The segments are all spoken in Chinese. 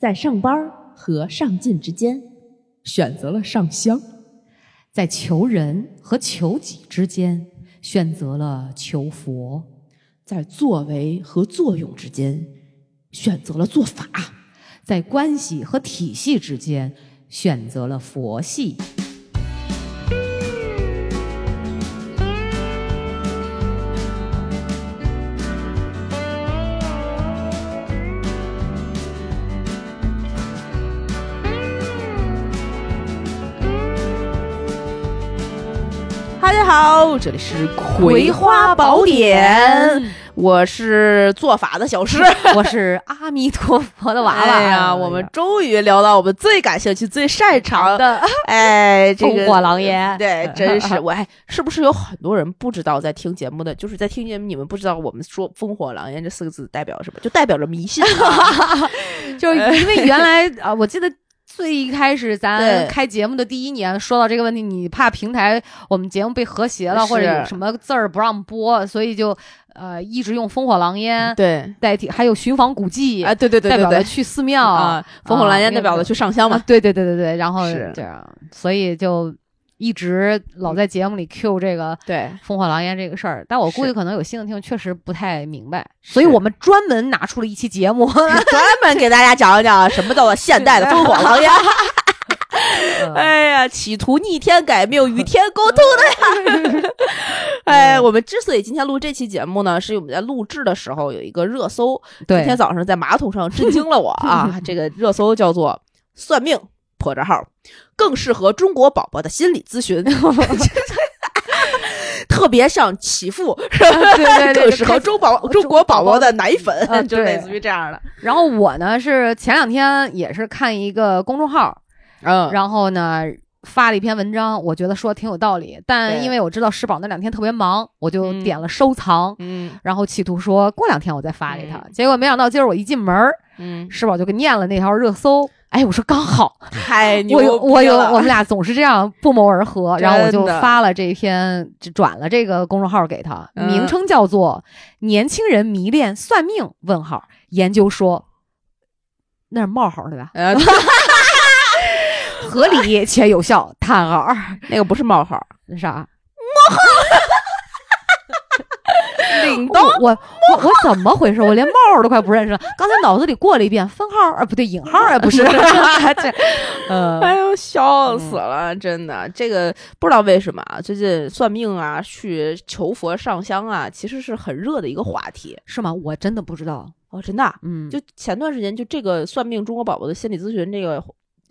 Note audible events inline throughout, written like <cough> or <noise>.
在上班和上进之间，选择了上香；在求人和求己之间，选择了求佛；在作为和作用之间，选择了做法；在关系和体系之间，选择了佛系。好，这里是《葵花宝典》，我是做法的小诗，<laughs> 我是阿弥陀佛的娃娃。哎呀，我们终于聊到我们最感兴趣、最擅长的，<laughs> 哎，这个烽火狼烟。<laughs> 对，真是我，还，是不是有很多人不知道在听节目的，就是在听节目，你们不知道我们说“烽火狼烟”这四个字代表什么？就代表着迷信，就是因为原来啊，我记得。最一开始咱开节目的第一年，说到这个问题，你怕平台我们节目被和谐了，或者有什么字儿不让播，所以就呃一直用烽火狼烟对。代替，还有寻访古迹啊，对对对，代表去寺庙啊，烽火狼烟代表的去上香嘛，对对对对对，然后这样，所以就。一直老在节目里 Q 这个对烽火狼烟这个事儿，但我估计可能有新的听众确实不太明白，所以我们专门拿出了一期节目，<laughs> 专门给大家讲一讲什么叫做现代的烽火狼烟。<laughs> <laughs> 哎呀，企图逆天改命、与天沟通的呀！哎，我们之所以今天录这期节目呢，是我们在录制的时候有一个热搜，今天早上在马桶上震惊了我啊！这个热搜叫做“算命”。破折号更适合中国宝宝的心理咨询，<laughs> 特别像祈福，对对 <laughs> 对，更适合中宝中国宝宝的奶粉，就类似于这样的。然后我呢是前两天也是看一个公众号，嗯，然后呢发了一篇文章，我觉得说挺有道理，但因为我知道石宝那两天特别忙，我就点了收藏，嗯，然后企图说过两天我再发给他，结果没想到今儿我一进门，嗯，石宝就给念了那条热搜。哎，我说刚好，<laughs> 太牛！我有我有，我们俩总是这样不谋而合，然后我就发了这篇，转了这个公众号给他，名称叫做“年轻人迷恋算命”问号研究说，那是冒号对吧？<laughs> 合理且有效叹号，那个不是冒号，那啥？冒号。领刀，我我我怎么回事？我连帽都快不认识了。刚才脑子里过了一遍分号，啊不对，引号啊不是。这，<laughs> 呃，哎呦，笑死了，真的。这个不知道为什么啊，最近算命啊，去求佛上香啊，其实是很热的一个话题，是吗？我真的不知道哦，真的。嗯，就前段时间，就这个算命中国宝宝的心理咨询这个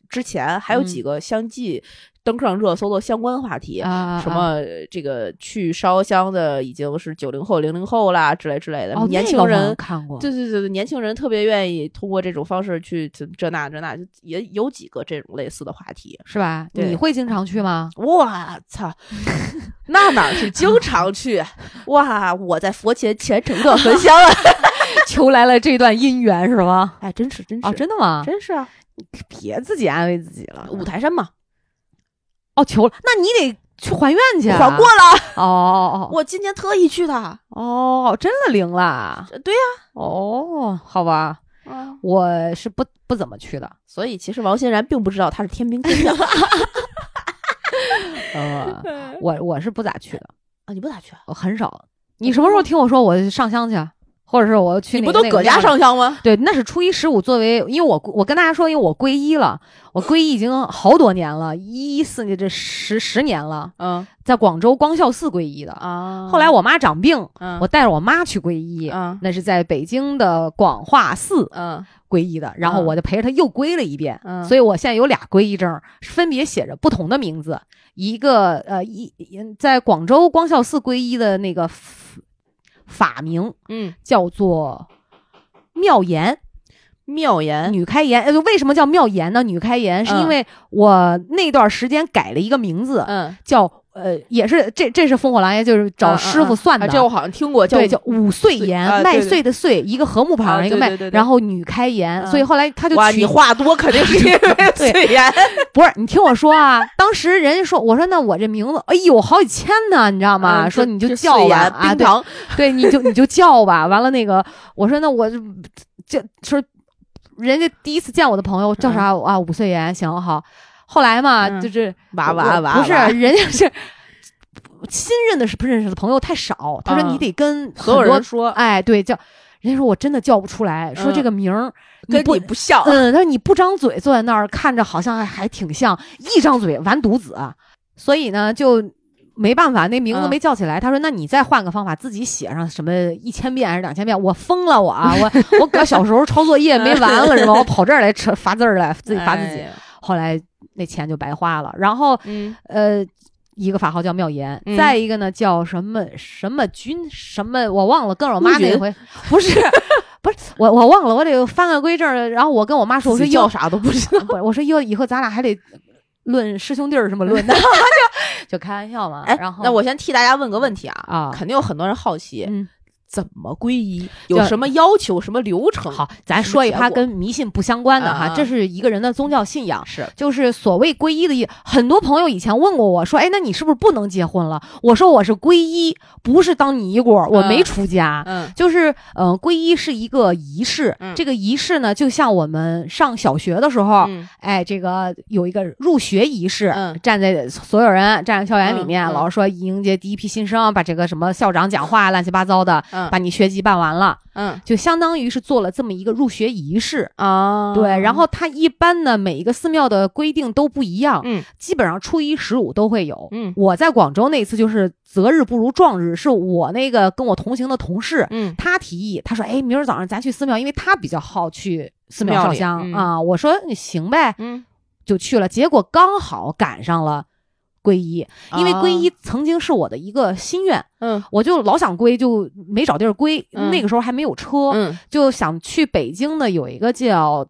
之前，还有几个相继。登上热搜的相关话题，什么这个去烧香的已经是九零后、零零后啦，之类之类的。年轻人看过，对对对，年轻人特别愿意通过这种方式去这那这那，也有几个这种类似的话题，是吧？你会经常去吗？我操，<laughs> 那哪是经常去？哇，我在佛前虔诚的 <laughs> 焚香啊，求来了这段姻缘是吗？哎，真是真是啊，真的吗？真是啊，别自己安慰自己了，五台山嘛。哦，求了，那你得去还愿去，还过了。哦哦哦，我今年特意去的。哦，真的灵了。对呀。哦，好吧。我是不不怎么去的，所以其实王欣然并不知道他是天兵天将。<laughs> 呃，我我是不咋去的啊，你不咋去？我很少。你什么时候听我说我上香去？或者是我去，你不都搁家上香吗？对，那是初一十五，作为因为我我跟大家说，因为我皈依了，我皈依已经好多年了，一四年这十十年了。嗯，在广州光孝寺皈依的啊。后来我妈长病，嗯，我带着我妈去皈依，嗯，那是在北京的广化寺，嗯，皈依的。然后我就陪着她又皈了一遍，嗯，所以我现在有俩皈依证，分别写着不同的名字，一个呃一在广州光孝寺皈依的那个。法名，嗯，叫做妙言，妙言。女开颜。呃，为什么叫妙言呢？女开颜是因为我那段时间改了一个名字，嗯，叫呃，也是这这是烽火狼烟，就是找师傅算的。这我好像听过，对，叫五岁岩，麦穗的穗，一个禾木旁一个麦，然后女开颜，所以后来他就哇，你话多肯定是 <laughs> 因为穗颜，不是？你听我说啊，当时人家说，我说那我这名字，哎呦，好几千呢，你知道吗？说你就叫吧啊，对，对，你就你就叫吧。完了那个，我说那我就这说。人家第一次见我的朋友叫啥啊？五岁岩，行好。后来嘛，就是娃娃娃，不 <laughs> 是人家是新认的是不认识的朋友太少。他说你得跟所有人说，哎，对，叫人家说我真的叫不出来，说这个名儿跟你不像。嗯，他说你不张嘴坐在那儿看着好像还挺像，一张嘴完犊子。所以呢，就没办法，那名字没叫起来。他说那你再换个方法，自己写上什么一千遍还是两千遍？我疯了，我啊，我我搁小时候 <laughs> 抄作业没完了是吧？我跑这儿来罚 <laughs> 字儿来，自己罚自己。后来。那钱就白花了。然后，呃，一个法号叫妙言，再一个呢叫什么什么君什么，我忘了。跟我妈那回不是 <laughs> 不是我我忘了，我得翻个规正。然后我跟我妈说，我说要啥都不知道。我说以后以后咱俩还得论师兄弟儿什么论的，<laughs> 就就开玩笑嘛。然后那我先替大家问个问题啊啊，肯定有很多人好奇。怎么皈依？有什么要求？什么流程？好，咱说一趴跟迷信不相关的哈，这是一个人的宗教信仰。是，就是所谓皈依的意。很多朋友以前问过我说：“哎，那你是不是不能结婚了？”我说：“我是皈依，不是当尼姑，我没出家。”嗯，就是嗯，皈依是一个仪式。嗯，这个仪式呢，就像我们上小学的时候，哎，这个有一个入学仪式。嗯，站在所有人站在校园里面，老师说迎接第一批新生，把这个什么校长讲话乱七八糟的。把你学籍办完了，嗯，就相当于是做了这么一个入学仪式啊。对，然后他一般呢，每一个寺庙的规定都不一样，嗯，基本上初一十五都会有。嗯，我在广州那次就是择日不如撞日，是我那个跟我同行的同事，嗯，他提议，他说，哎，明儿早上咱去寺庙，因为他比较好去寺庙烧香啊。我说你行呗，嗯，就去了，结果刚好赶上了。皈依，因为皈依曾经是我的一个心愿，嗯，我就老想归，就没找地儿归。那个时候还没有车，嗯，就想去北京的有一个叫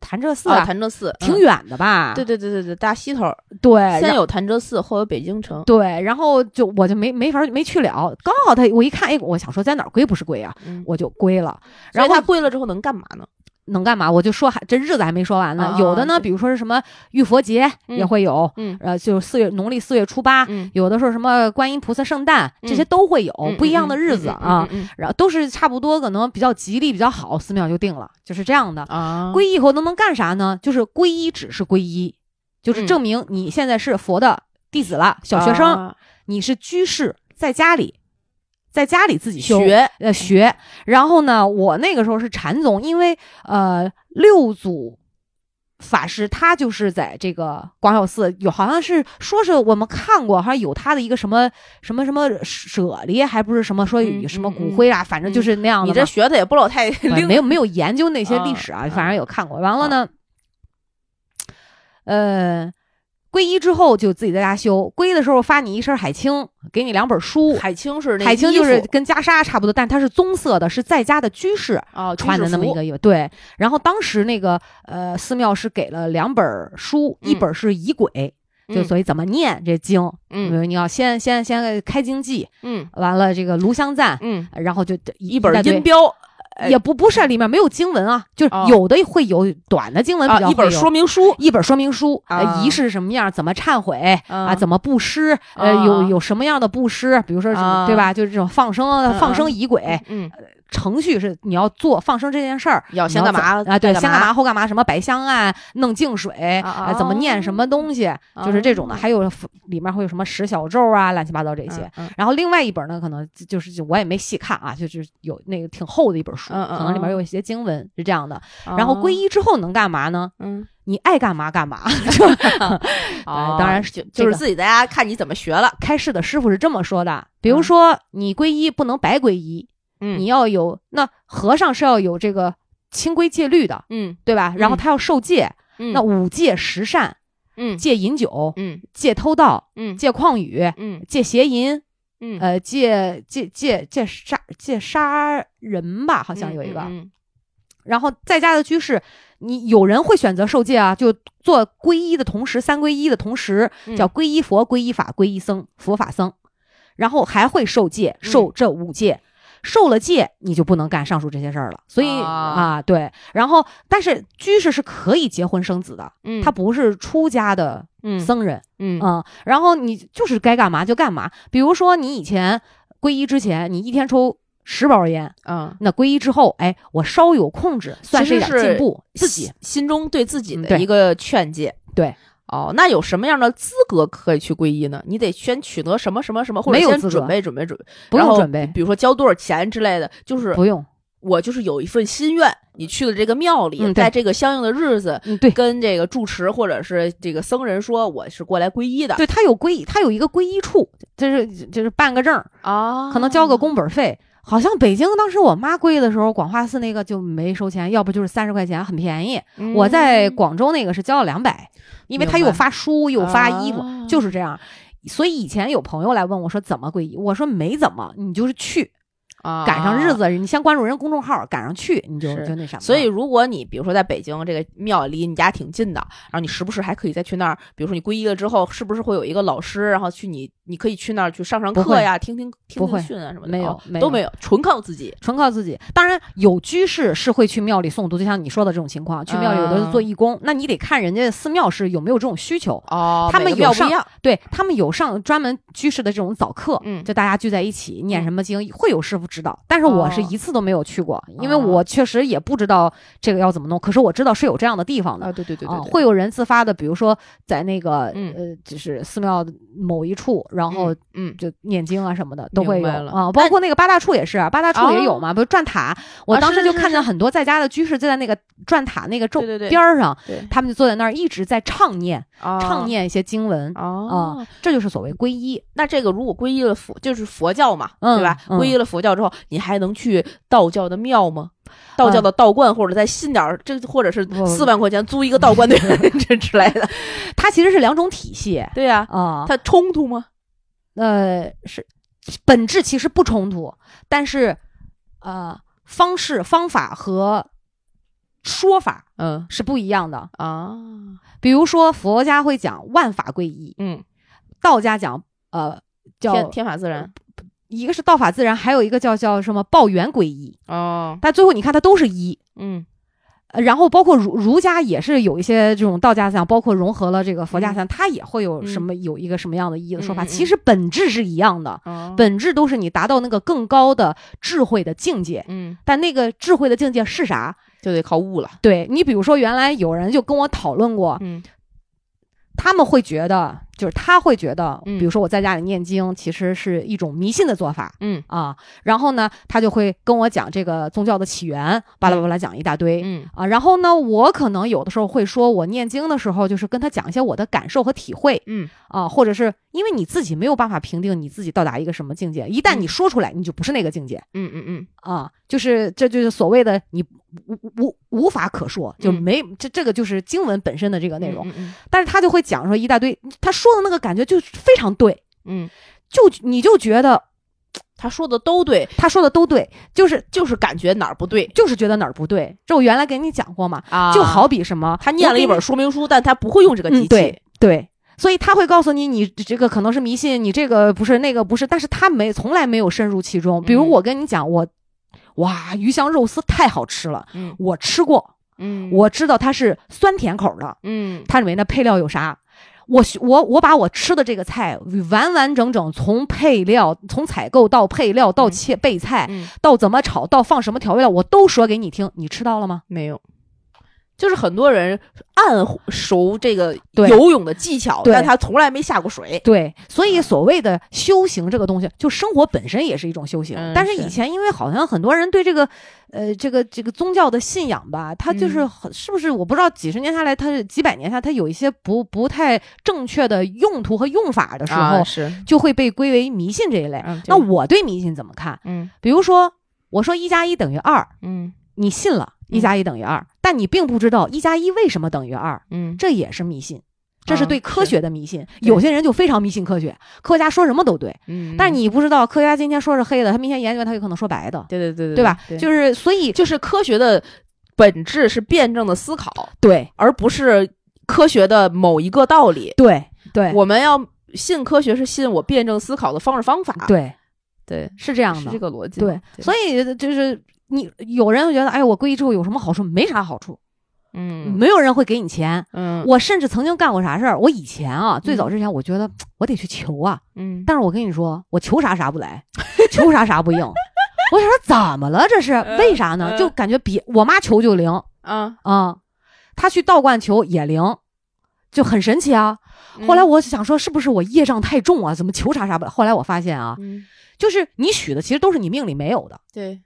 潭柘寺啊，潭柘寺挺远的吧？对对对对对，大西头。对，先有潭柘寺，后有北京城。对，然后就我就没没法没去了。刚好他我一看，哎，我想说在哪儿归不是归啊？我就归了。然后他归了之后能干嘛呢？能干嘛？我就说还这日子还没说完呢。有的呢，比如说是什么浴佛节也会有，嗯，呃，就是四月农历四月初八，有的时候什么观音菩萨圣诞，这些都会有不一样的日子啊。然后都是差不多，可能比较吉利比较好，寺庙就定了，就是这样的啊。皈依以后能能干啥呢？就是皈依只是皈依，就是证明你现在是佛的弟子了，小学生，你是居士，在家里。在家里自己学呃学，然后呢，我那个时候是禅宗，因为呃六祖法师他就是在这个广孝寺有，好像是说是我们看过，好像有他的一个什么什么什么舍利，还不是什么说什么骨灰啊，反正就是那样的。你这学的也不老太 <laughs> 没有没有研究那些历史啊，反正有看过。完了呢，呃。皈依之后就自己在家修，皈依的时候发你一身海青，给你两本书。海青是海青就是跟袈裟差不多，但它是棕色的，是在家的居士穿的那么一个衣服。对，然后当时那个呃寺庙是给了两本书，一本是仪轨，就所以怎么念这经，嗯，你要先先先开经记，嗯，完了这个炉香赞，嗯，然后就一本音标。也不不是里面没有经文啊，就是有的会有短的经文，比较一本说明书，一本说明书，啊，仪式什么样，怎么忏悔啊，怎么布施，呃，有有什么样的布施，比如说什么对吧？就是这种放生，放生仪轨，嗯。程序是你要做放生这件事儿，要先干嘛啊？对，先干嘛后干嘛？什么摆香啊，弄净水啊，怎么念什么东西，就是这种的。还有里面会有什么十小咒啊，乱七八糟这些。然后另外一本呢，可能就是我也没细看啊，就是有那个挺厚的一本书，可能里面有一些经文是这样的。然后皈依之后能干嘛呢？嗯，你爱干嘛干嘛。<laughs> 当然就就是自己在家看你怎么学了。开示的师傅是这么说的，比如说你皈依不能白皈依。你要有那和尚是要有这个清规戒律的，嗯，对吧？然后他要受戒，那五戒十善，嗯，戒饮酒，嗯，戒偷盗，嗯，戒旷语，嗯，戒邪淫，嗯，呃，戒戒戒戒杀戒杀人吧，好像有一个。然后在家的居士，你有人会选择受戒啊，就做皈依的同时，三皈依的同时叫皈依佛、皈依法、皈依僧，佛法僧，然后还会受戒，受这五戒。受了戒，你就不能干上述这些事儿了。所以啊，对，然后但是居士是可以结婚生子的，嗯，他不是出家的僧人，嗯嗯，然后你就是该干嘛就干嘛。比如说你以前皈依之前，你一天抽十包烟，嗯，那皈依之后，哎，我稍有控制，算是一点进步，自己心中对自己的一个劝诫。对，哦，那有什么样的资格可以去皈依呢？你得先取得什么什么什么，或者先准备准备准备，不用准备，比如说交多少钱之类的，就是不用。我就是有一份心愿，你去了这个庙里，在这个相应的日子，对，跟这个住持或者是这个僧人说，我是过来皈依的。对他有皈依，他有一个皈依处，就是就是办个证啊，可能交个工本费。好像北京当时我妈皈依的时候，广化寺那个就没收钱，要不就是三十块钱，很便宜。我在广州那个是交了两百，因为他又发书又发衣服，就是这样。所以以前有朋友来问我说怎么皈依，我说没怎么，你就是去。赶上日子，你先关注人公众号，赶上去你就就那啥。所以，如果你比如说在北京这个庙离你家挺近的，然后你时不时还可以再去那儿，比如说你皈依了之后，是不是会有一个老师，然后去你你可以去那儿去上上课呀，听听听听训啊什么的？没有，都没有，纯靠自己，纯靠自己。当然有居士是会去庙里诵读，就像你说的这种情况，去庙里有的是做义工，那你得看人家寺庙是有没有这种需求哦。他们有上，对他们有上专门居士的这种早课，嗯，就大家聚在一起念什么经，会有师傅指导。但是我。是一次都没有去过，因为我确实也不知道这个要怎么弄。可是我知道是有这样的地方的啊，对对对对，会有人自发的，比如说在那个呃，就是寺庙某一处，然后嗯，就念经啊什么的都会有啊，包括那个八大处也是，八大处也有嘛，不是转塔。我当时就看见很多在家的居士就在那个转塔那个咒边儿上，他们就坐在那儿一直在唱念，唱念一些经文啊，这就是所谓皈依。那这个如果皈依了佛，就是佛教嘛，对吧？皈依了佛教之后，你还能去道教的庙吗？道教的道观，或者再信点儿，这或者是四万块钱租一个道观的这 <laughs> 之类的，它其实是两种体系。对呀，啊，它冲突吗？呃，是本质其实不冲突，但是呃，方式方法和说法，嗯，是不一样的啊。比如说佛家会讲万法归一，嗯，道家讲呃叫天天法自然。一个是道法自然，还有一个叫叫什么报元归一哦。但最后你看它都是一，嗯，然后包括儒儒家也是有一些这种道家思想，包括融合了这个佛家思想，它也会有什么有一个什么样的意义的说法。其实本质是一样的，本质都是你达到那个更高的智慧的境界。嗯，但那个智慧的境界是啥，就得靠悟了。对你比如说，原来有人就跟我讨论过，嗯。他们会觉得，就是他会觉得，比如说我在家里念经，其实是一种迷信的做法，嗯。啊，然后呢，他就会跟我讲这个宗教的起源，巴拉巴拉讲一大堆，嗯。啊，然后呢，我可能有的时候会说，我念经的时候，就是跟他讲一些我的感受和体会，嗯。啊，或者是因为你自己没有办法评定你自己到达一个什么境界，一旦你说出来，你就不是那个境界，嗯嗯嗯，啊，就是这就是所谓的你。无无无法可说，就没这这个就是经文本身的这个内容，但是他就会讲说一大堆，他说的那个感觉就非常对，嗯，就你就觉得 <tsk> 他说的都对，他说的都对，就是就是感觉哪儿不对，就是觉得哪儿不对。这我原来给你讲过嘛，啊，就好比什么，他念了一本说明书，但他不会用这个机器，对对，所以他会告诉你，你这个可能是迷信，你这个不是那个不是，但是他没从来没有深入其中。比如我跟你讲我。哇，鱼香肉丝太好吃了！嗯，我吃过，嗯，我知道它是酸甜口的，嗯，它里面的配料有啥？我我我把我吃的这个菜完完整整从配料，从采购到配料到切备菜，到怎么炒，到放什么调味料，我都说给你听。你吃到了吗？没有。就是很多人暗熟这个游泳的技巧，但他从来没下过水。对，所以所谓的修行这个东西，就生活本身也是一种修行。但是以前因为好像很多人对这个，呃，这个这个宗教的信仰吧，他就是很是不是我不知道，几十年下来，他是几百年下，他有一些不不太正确的用途和用法的时候，是就会被归为迷信这一类。那我对迷信怎么看？嗯，比如说我说一加一等于二，嗯，你信了。一加一等于二，但你并不知道一加一为什么等于二，嗯，这也是迷信，这是对科学的迷信。有些人就非常迷信科学，科学家说什么都对，嗯，但你不知道科学家今天说是黑的，他明天研究他有可能说白的，对对对对，对吧？就是所以就是科学的本质是辩证的思考，对，而不是科学的某一个道理，对对，我们要信科学是信我辩证思考的方式方法，对对，是这样的，这个逻辑，对，所以就是。你有人会觉得，哎，我皈依之后有什么好处？没啥好处，嗯，没有人会给你钱，嗯，我甚至曾经干过啥事儿？我以前啊，最早之前，我觉得我得去求啊，嗯，但是我跟你说，我求啥啥不来，求啥啥不应。<laughs> 我想说怎么了？这是为啥呢？就感觉比我妈求就灵，啊啊，她去道观求也灵，就很神奇啊。后来我想说，是不是我业障太重啊？怎么求啥啥不来？后来我发现啊，就是你许的其实都是你命里没有的。对，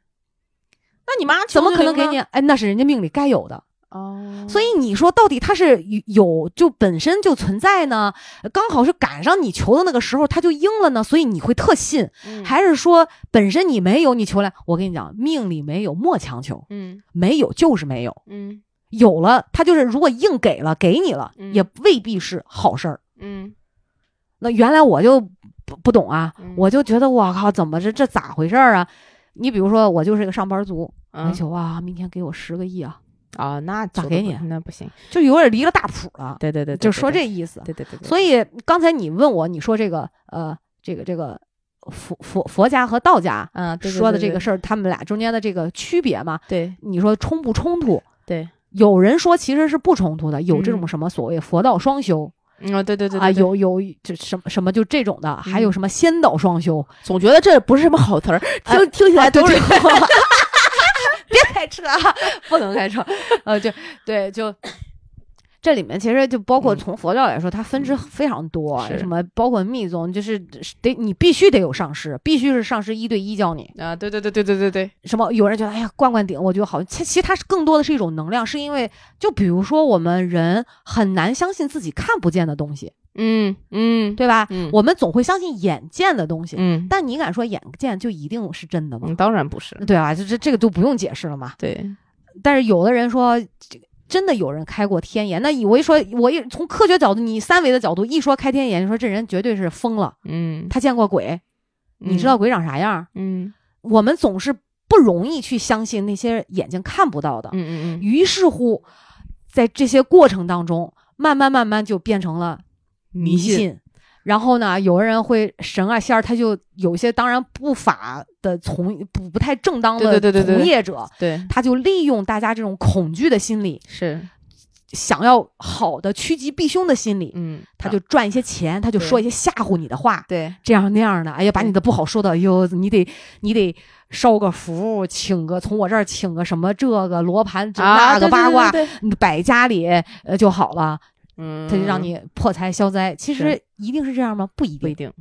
那你妈怎么可能给你？哎，那是人家命里该有的。哦，所以你说到底他是有就本身就存在呢？刚好是赶上你求的那个时候，他就应了呢，所以你会特信，还是说本身你没有你求来？我跟你讲，命里没有莫强求，嗯，没有就是没有，嗯，有了他就是如果硬给了给你了，也未必是好事儿，嗯。那原来我就不不懂啊，我就觉得我靠，怎么这这咋回事儿啊？你比如说我就是一个上班族，我求啊，明天给我十个亿啊。啊，那咋给你？那不行，就有点离了大谱了。对对对，就说这意思。对对对。所以刚才你问我，你说这个呃，这个这个佛佛佛家和道家，嗯，说的这个事儿，他们俩中间的这个区别嘛？对，你说冲不冲突？对，有人说其实是不冲突的，有这种什么所谓佛道双修。嗯，对对对啊，有有这什么什么就这种的，还有什么仙道双修，总觉得这不是什么好词儿，<laughs> 听听起来都是。<laughs> 别开车，<laughs> 不能开车。<laughs> 呃，就对，就这里面其实就包括从佛教来说，它分支非常多，什么包括密宗，就是得你必须得有上师，必须是上师一对一教你啊。对对对对对对对。什么有人觉得哎呀灌灌顶，我觉得好，其其实它是更多的是一种能量，是因为就比如说我们人很难相信自己看不见的东西。嗯嗯，对吧？嗯，我们总会相信眼见的东西。嗯，但你敢说眼见就一定是真的吗？当然不是，对啊，这这这个就不用解释了嘛。对。但是有的人说，这个真的有人开过天眼。那我一说，我一从科学角度，你三维的角度一说开天眼，你说这人绝对是疯了。嗯，他见过鬼，你知道鬼长啥样？嗯，我们总是不容易去相信那些眼睛看不到的。嗯嗯嗯。于是乎，在这些过程当中，慢慢慢慢就变成了。迷信，然后呢，有的人会神啊仙儿，他就有些当然不法的从不不太正当的从业者，对，他就利用大家这种恐惧的心理，是。想要好的趋吉避凶的心理，嗯，他就赚一些钱，他就说一些吓唬你的话，对，这样那样的，哎呀，把你的不好说的，哎呦，你得你得烧个符，请个从我这儿请个什么这个罗盘，那个八卦，摆家里呃就好了。嗯，他就让你破财消灾，其实一定是这样吗？不一定，不一定。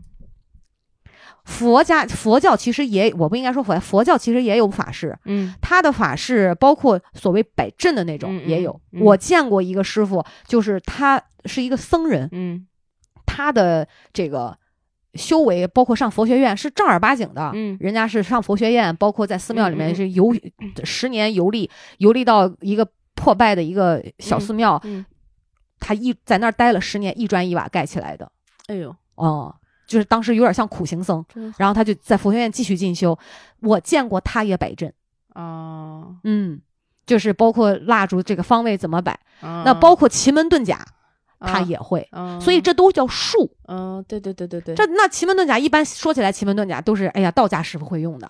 佛家佛教其实也，我不应该说佛佛教其实也有法事，嗯，他的法事包括所谓摆阵的那种也有。我见过一个师傅，就是他是一个僧人，嗯，他的这个修为包括上佛学院是正儿八经的，嗯，人家是上佛学院，包括在寺庙里面是游十年游历，游历到一个破败的一个小寺庙，嗯。他一在那儿待了十年，一砖一瓦盖起来的。哎呦，哦，就是当时有点像苦行僧，然后他就在佛学院继续进修。我见过他也摆阵啊，嗯，就是包括蜡烛这个方位怎么摆，那包括奇门遁甲，他也会。所以这都叫术。嗯，对对对对对。这那奇门遁甲一般说起来，奇门遁甲都是哎呀道家师傅会用的，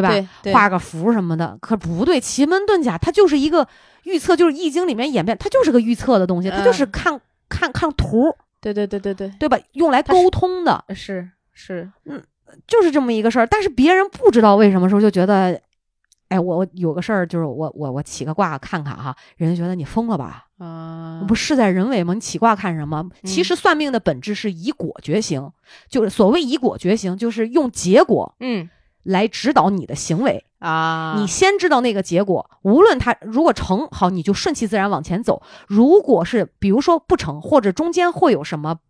对吧？画个符什么的。可不对，奇门遁甲它就是一个。预测就是《易经》里面演变，它就是个预测的东西，它就是看看看图，对对对对对，对吧？用来沟通的，是是，嗯，就是这么一个事儿。但是别人不知道为什么时候就觉得，哎，我我有个事儿，就是我我我起个卦看看哈，人家觉得你疯了吧？啊，不事在人为吗？你起卦看什么？其实算命的本质是以果决行，就是所谓以果决行，就是用结果，嗯。来指导你的行为啊！你先知道那个结果，无论它如果成好，你就顺其自然往前走；如果是比如说不成，或者中间会有什么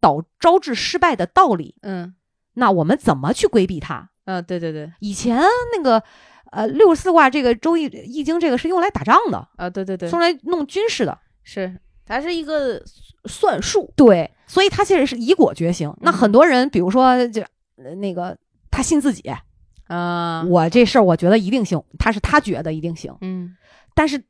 导招致失败的道理，嗯，那我们怎么去规避它？嗯，对对对，以前那个呃六十四卦这个周易易经这个是用来打仗的啊，对对对，用来弄军事的，是它是一个算术，对，所以它其实是以果决行。那很多人比如说就那个。他信自己，啊，我这事儿我觉得一定行，他是他觉得一定行，嗯，但是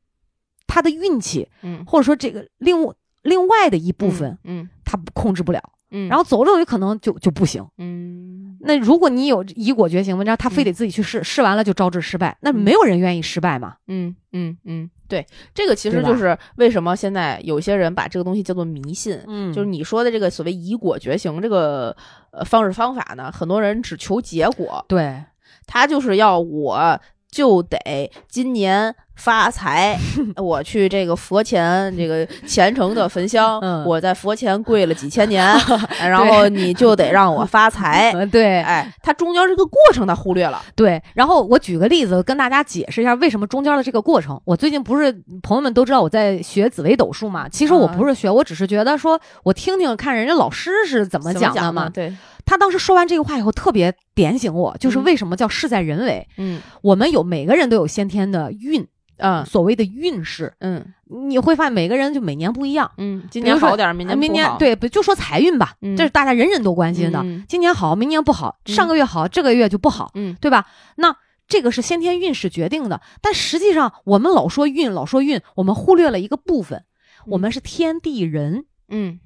他的运气，嗯，或者说这个另另外的一部分，嗯，他控制不了，嗯，然后走着有可能就就不行，嗯，那如果你有以果决行，然后他非得自己去试，试完了就招致失败，那没有人愿意失败嘛，嗯嗯嗯。对，这个其实就是为什么现在有些人把这个东西叫做迷信，嗯，就是你说的这个所谓以果觉行这个呃方式方法呢，很多人只求结果，对，他就是要我就得今年。发财！<laughs> 我去这个佛前，这个虔诚的焚香，我在佛前跪了几千年，<laughs> 然后你就得让我发财。对，哎，它中间这个过程他忽略了。对，然后我举个例子跟大家解释一下为什么中间的这个过程。我最近不是朋友们都知道我在学紫微斗数嘛？其实我不是学，我只是觉得说我听听看人家老师是怎么讲的嘛。对，他当时说完这个话以后，特别点醒我，就是为什么叫事在人为。嗯，我们有每个人都有先天的运。嗯，所谓的运势，嗯，你会发现每个人就每年不一样，嗯，今年好点，明年明年对，不就说财运吧，这是大家人人都关心的。今年好，明年不好，上个月好，这个月就不好，嗯，对吧？那这个是先天运势决定的，但实际上我们老说运，老说运，我们忽略了一个部分，我们是天地人，嗯。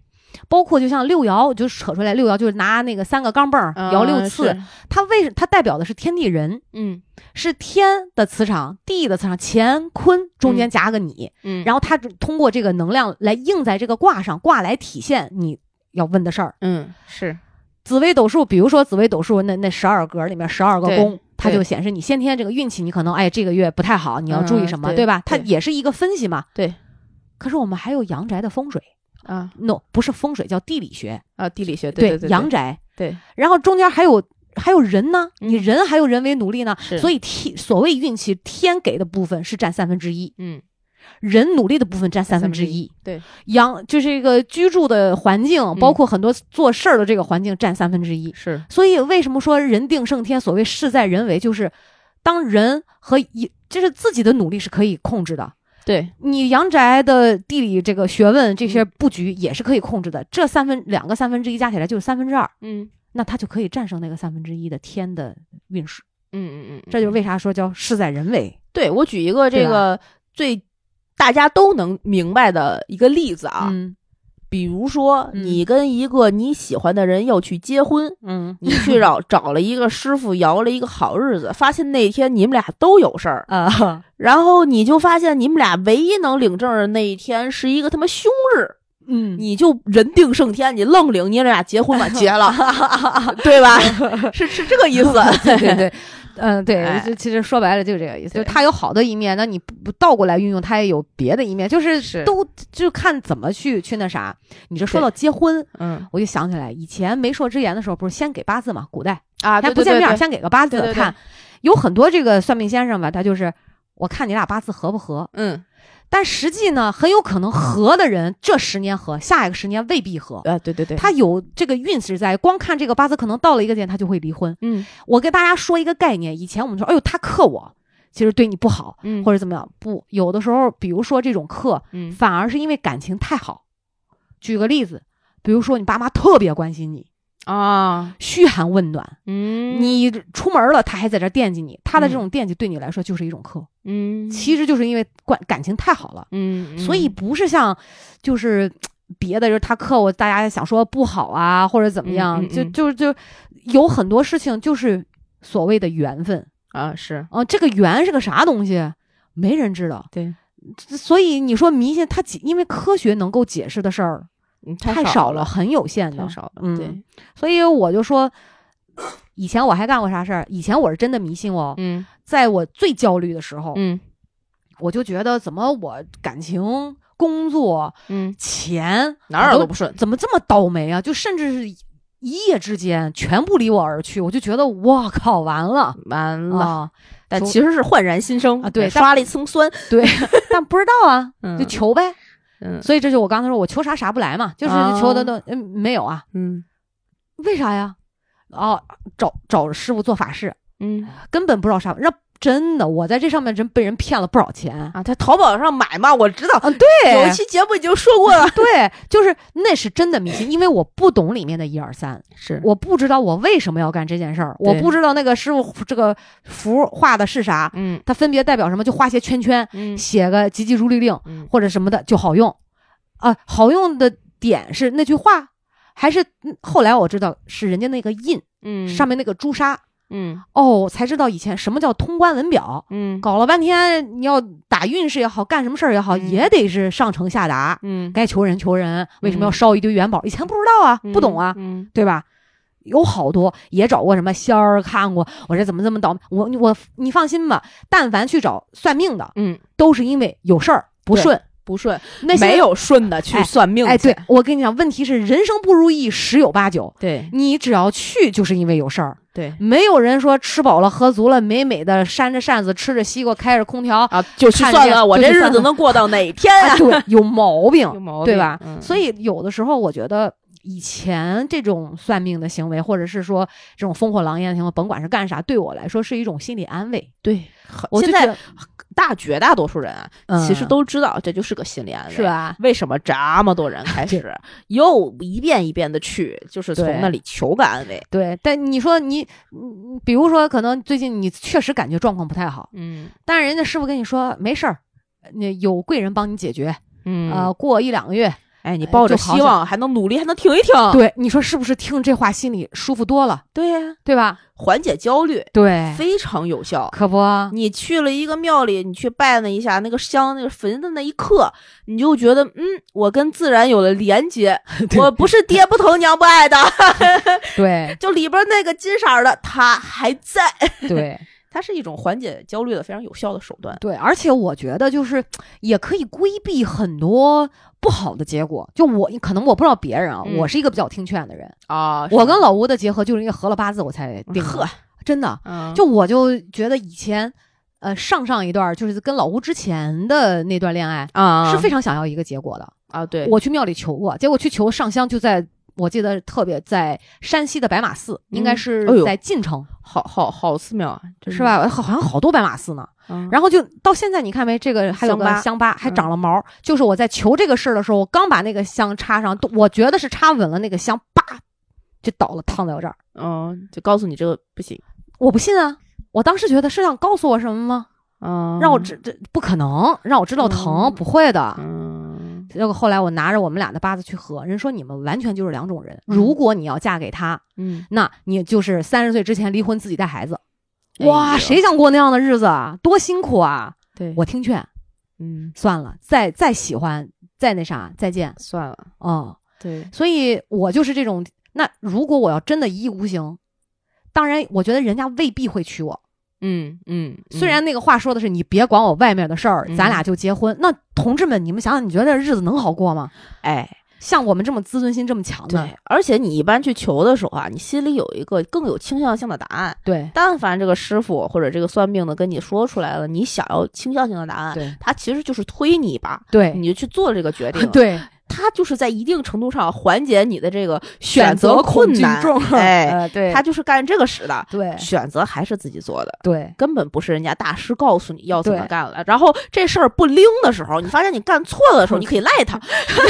包括就像六爻，就扯出来六爻，就是拿那个三个钢镚摇六次，它为它代表的是天地人，嗯，是天的磁场，地的磁场，乾坤中间夹个你，嗯，然后它通过这个能量来映在这个卦上，卦来体现你要问的事儿，嗯，是。紫微斗数，比如说紫微斗数那那十二格里面十二个宫，它就显示你先天这个运气，你可能哎这个月不太好，你要注意什么，对吧？它也是一个分析嘛，对。可是我们还有阳宅的风水。啊，no，不是风水，叫地理学啊，地理学对阳宅对，然后中间还有还有人呢，你人还有人为努力呢，所以天所谓运气天给的部分是占三分之一，嗯，人努力的部分占三分之一，对，阳就是一个居住的环境，包括很多做事儿的这个环境占三分之一，是，所以为什么说人定胜天？所谓事在人为，就是当人和一就是自己的努力是可以控制的。对你阳宅的地理这个学问，这些布局也是可以控制的。这三分两个三分之一加起来就是三分之二，嗯，那它就可以战胜那个三分之一的天的运势。嗯嗯嗯，这就是为啥说叫事在人为。对我举一个这个最大家都能明白的一个例子啊。比如说，你跟一个你喜欢的人要去结婚，嗯，你去找找了一个师傅摇了一个好日子，发现那天你们俩都有事儿啊，然后你就发现你们俩唯一能领证的那一天是一个他妈凶日，嗯，你就人定胜天，你愣领你俩结婚吧，结了，<laughs> 对吧？<laughs> 是是这个意思，<laughs> 对对对。嗯，对，就其实说白了就是这个意思，就是它有好的一面，那你不倒过来运用，它也有别的一面，就是都就看怎么去去那啥。你这说到结婚，嗯，我就想起来以前媒妁之言的时候，不是先给八字嘛？古代啊，还不见面，先给个八字看，有很多这个算命先生吧，他就是我看你俩八字合不合，嗯。但实际呢，很有可能合的人，这十年合，下一个十年未必合。啊，对对对，他有这个运势在，光看这个八字，可能到了一个点，他就会离婚。嗯，我跟大家说一个概念，以前我们说，哎呦，他克我，其实对你不好，嗯，或者怎么样，不，有的时候，比如说这种克，嗯，反而是因为感情太好。举个例子，比如说你爸妈特别关心你。啊，嘘寒问暖，嗯，你出门了，他还在这惦记你，他的这种惦记对你来说就是一种克，嗯，其实就是因为关感情太好了，嗯，所以不是像就是别的，就是他克我，大家想说不好啊，或者怎么样，就就就有很多事情就是所谓的缘分啊，是。啊，这个缘是个啥东西，没人知道，对，所以你说迷信，它解因为科学能够解释的事儿。太少了，很有限的，太少了。嗯，对，所以我就说，以前我还干过啥事儿？以前我是真的迷信哦。嗯，在我最焦虑的时候，嗯，我就觉得怎么我感情、工作、嗯，钱哪儿都不顺，怎么这么倒霉啊？就甚至是一夜之间全部离我而去，我就觉得我靠，完了，完了。但其实是焕然新生啊，对，刷了一层酸，对，<laughs> 但不知道啊，就求呗。嗯，所以这就我刚才说，我求啥啥不来嘛，就是求的都嗯没有啊，嗯，为啥呀？哦，找找师傅做法事，嗯，根本不知道啥，让。真的，我在这上面真被人骗了不少钱啊！在淘宝上买嘛，我知道。嗯，对，有一期节目已经说过了。<laughs> 对，就是那是真的迷信，因为我不懂里面的一二三，是我不知道我为什么要干这件事儿，我不知道那个师傅这个符画的是啥，嗯，它分别代表什么，就画些圈圈，嗯，写个急急如律令，嗯，或者什么的就好用，啊，好用的点是那句话，还是后来我知道是人家那个印，嗯，上面那个朱砂。嗯哦，才知道以前什么叫通关文表。嗯，搞了半天，你要打运势也好，干什么事儿也好，也得是上承下达。嗯，该求人求人，为什么要烧一堆元宝？以前不知道啊，不懂啊，对吧？有好多也找过什么仙儿看过，我这怎么这么倒霉？我我你放心吧，但凡去找算命的，嗯，都是因为有事儿不顺。不顺，那没有顺的去算命。哎，对我跟你讲，问题是人生不如意十有八九。对你只要去，就是因为有事儿。对，没有人说吃饱了喝足了，美美的扇着扇子，吃着西瓜，开着空调啊，就去算了，我这日子能过到哪天 <laughs> 啊？对，有毛病，<laughs> 有毛病，对吧？所以有的时候，我觉得以前这种算命的行为，或者是说这种烽火狼烟的行为，甭管是干啥，对我来说是一种心理安慰。对，我现在。大绝大多数人啊，其实都知道这就是个心理安慰，是吧？为什么这么多人开始 <laughs> 又一遍一遍的去，就是从那里求个安慰？对，但你说你，比如说，可能最近你确实感觉状况不太好，嗯，但是人家师傅跟你说没事儿，那有贵人帮你解决，嗯，呃，过一两个月。哎，你抱着希望还能努力，还能挺一挺。对，你说是不是？听这话心里舒服多了。对呀，对吧？缓解焦虑，对，非常有效。可不，你去了一个庙里，你去拜了一下那个香、那个坟的那一刻，你就觉得，嗯，我跟自然有了连接，<laughs> 我不是爹不疼娘不爱的。<laughs> 对，<laughs> 就里边那个金色的，他还在。对。它是一种缓解焦虑的非常有效的手段。对，而且我觉得就是也可以规避很多不好的结果。就我可能我不知道别人啊，我是一个比较听劝的人啊。我跟老吴的结合就是因为合了八字我才定的，真的。就我就觉得以前呃上上一段就是跟老吴之前的那段恋爱啊是非常想要一个结果的啊。对，我去庙里求过，结果去求上香就在。我记得特别在山西的白马寺，应该是在晋城，好好好寺庙啊，是吧？好像好多白马寺呢。然后就到现在，你看没？这个还有个香疤，还长了毛。就是我在求这个事儿的时候，我刚把那个香插上，我觉得是插稳了，那个香叭就倒了，烫在我这儿。嗯，就告诉你这个不行。我不信啊！我当时觉得是想告诉我什么吗？嗯，让我知这不可能，让我知道疼，不会的。嗯。结果后来我拿着我们俩的八字去合，人说你们完全就是两种人。如果你要嫁给他，嗯，那你就是三十岁之前离婚，自己带孩子。哇，谁想过那样的日子啊？多辛苦啊！对我听劝，嗯，算了，再再喜欢，再那啥，再见，算了。哦，对，所以我就是这种。那如果我要真的一意孤行，当然，我觉得人家未必会娶我。嗯嗯，虽然那个话说的是你别管我外面的事儿，咱俩就结婚。那同志们，你们想想，你觉得日子能好过吗？哎，像我们这么自尊心这么强的，对，而且你一般去求的时候啊，你心里有一个更有倾向性的答案。对，但凡这个师傅或者这个算命的跟你说出来了，你想要倾向性的答案，对，他其实就是推你一把，对，你就去做这个决定，<laughs> 对。它就是在一定程度上缓解你的这个选择困难，哎，对，它就是干这个使的。对，选择还是自己做的，对，根本不是人家大师告诉你要怎么干了。然后这事儿不灵的时候，你发现你干错了的时候，你可以赖他。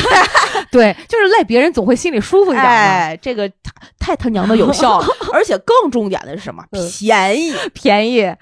<laughs> 对，<laughs> 就是赖别人总会心里舒服一点。哎，这个太太他娘的有效了，<laughs> 而且更重点的是什么？便宜，便宜。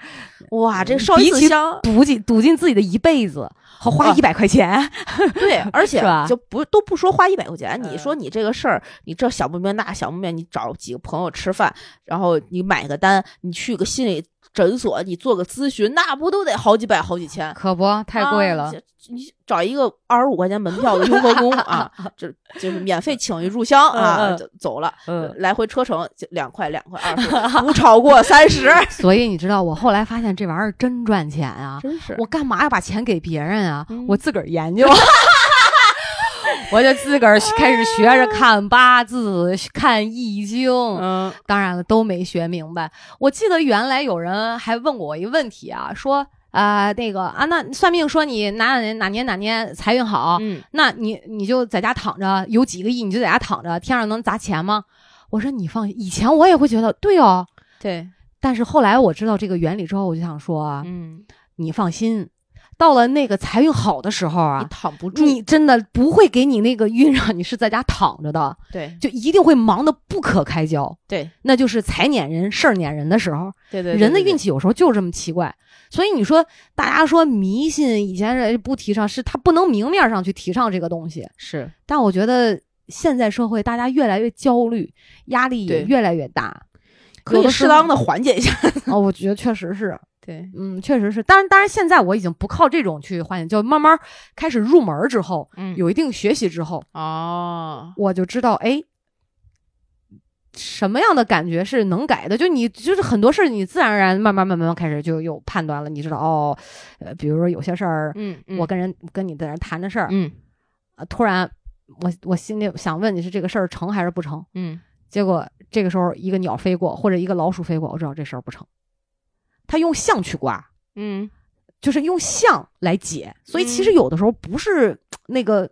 哇，这烧一次香，赌进赌进自己的一辈子。好花一百块钱，对，<laughs> 而且就不都不说花一百块钱，你说你这个事儿，你这想不明那想不明，你找几个朋友吃饭，然后你买个单，你去个心理诊所，你做个咨询，那不都得好几百好几千？可不，太贵了。你找一个二十五块钱门票的雍和宫啊，<laughs> 就就是免费请一炷香啊，就走了，来回车程就两块两块二十，<laughs> 不超过三十。<laughs> 所以你知道，我后来发现这玩意儿真赚钱啊！真是，我干嘛要把钱给别人啊？我自个儿研究，我就自个儿开始学着看八字、看易经。嗯，当然了，都没学明白。我记得原来有人还问过我一个问题啊，说。啊，那个啊，那算命说你哪哪哪年哪年财运好，嗯，那你你就在家躺着，有几个亿你就在家躺着，天上能砸钱吗？我说你放心，以前我也会觉得对哦，对，但是后来我知道这个原理之后，我就想说，嗯，你放心，到了那个财运好的时候啊，你躺不住，你真的不会给你那个运让你是在家躺着的，对，就一定会忙得不可开交，对，那就是财撵人事儿撵人的时候，对对，人的运气有时候就这么奇怪。所以你说，大家说迷信以前是不提倡，是他不能明面上去提倡这个东西。是，但我觉得现在社会大家越来越焦虑，压力也越来越大，可以适当的缓解一下。哦，我觉得确实是，对，嗯，确实是。当然，当然，现在我已经不靠这种去缓解，就慢慢开始入门之后，嗯，有一定学习之后，哦，我就知道，哎。什么样的感觉是能改的？就你就是很多事儿，你自然而然慢慢慢慢开始就有判断了。你知道哦，呃，比如说有些事儿，嗯，我跟人跟你在那谈的事儿，嗯，啊，突然我我心里想问你是这个事儿成还是不成？嗯，结果这个时候一个鸟飞过或者一个老鼠飞过，我知道这事儿不成。他用象去刮，嗯，就是用象来解，所以其实有的时候不是那个。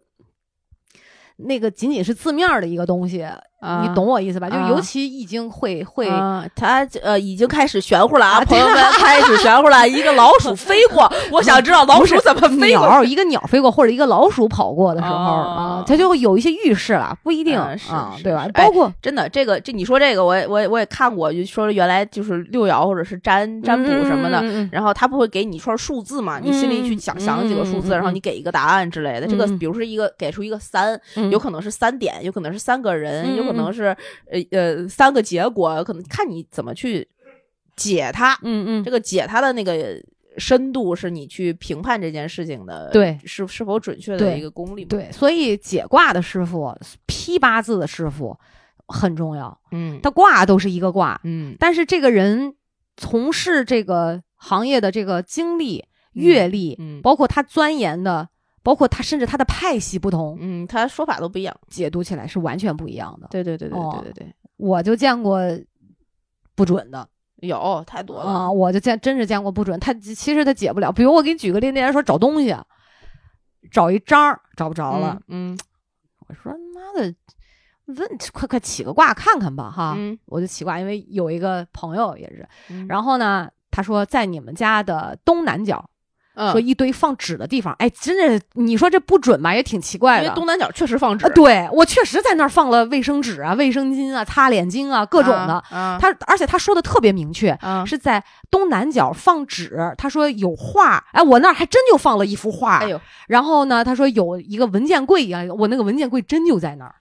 那个仅仅是字面的一个东西，你懂我意思吧？就尤其易经会会，他呃已经开始玄乎了啊，朋友们 <laughs> 开始玄乎了。一个老鼠飞过，我想知道老鼠怎么飞过。一个鸟飞过或者一个老鼠跑过的时候啊，它就会有一些预示了，不一定啊，对吧？包括真的这个这你说这个，我我我也看过，就说原来就是六爻或者是占占卜什么的，然后他不会给你一串数字嘛？你心里去想想几个数字，然后你给一个答案之类的。这个比如说一个给出一个三。有可能是三点，有可能是三个人，有可能是呃呃三个结果，可能看你怎么去解它。嗯嗯，这个解它的那个深度是你去评判这件事情的，对，是是否准确的一个功力。对，所以解卦的师傅、批八字的师傅很重要。嗯，他卦都是一个卦，嗯，但是这个人从事这个行业的这个经历、阅历，包括他钻研的。包括他，甚至他的派系不同，嗯，他说法都不一样，解读起来是完全不一样的。对对对对对对对，我就见过不准的，有太多了啊！我就见，真是见过不准。他其实他解不了。比如我给你举个例，那人说找东西，找一张找不着了，嗯，我说妈的，问快快起个卦看看吧，哈，我就起卦，因为有一个朋友也是，然后呢，他说在你们家的东南角。说一堆放纸的地方，哎，真的，你说这不准吧？也挺奇怪的。因为东南角确实放纸，对我确实在那儿放了卫生纸啊、卫生巾啊、擦脸巾啊，各种的。他而且他说的特别明确，是在东南角放纸。他说有画，哎，我那儿还真就放了一幅画。哎呦，然后呢，他说有一个文件柜一样，我那个文件柜真就在那儿。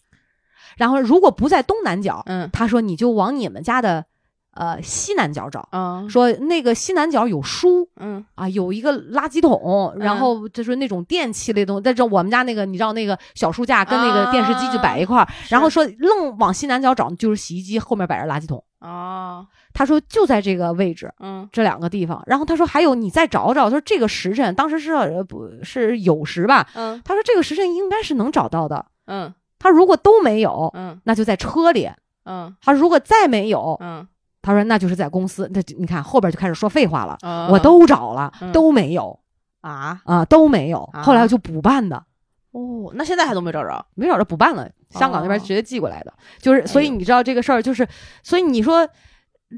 然后如果不在东南角，嗯，他说你就往你们家的。呃，西南角找，嗯，说那个西南角有书，嗯。啊，有一个垃圾桶，然后就是那种电器类东西，在这我们家那个，你知道那个小书架跟那个电视机就摆一块儿，然后说愣往西南角找，就是洗衣机后面摆着垃圾桶，哦，他说就在这个位置，嗯，这两个地方，然后他说还有你再找找，他说这个时辰当时是不是酉时吧，嗯，他说这个时辰应该是能找到的，嗯，他如果都没有，嗯，那就在车里，嗯，他如果再没有，嗯。他说：“那就是在公司，那你看后边就开始说废话了。我都找了，都没有啊啊都没有。后来就补办的。哦，那现在还都没找着，没找着补办了。香港那边直接寄过来的，就是所以你知道这个事儿，就是所以你说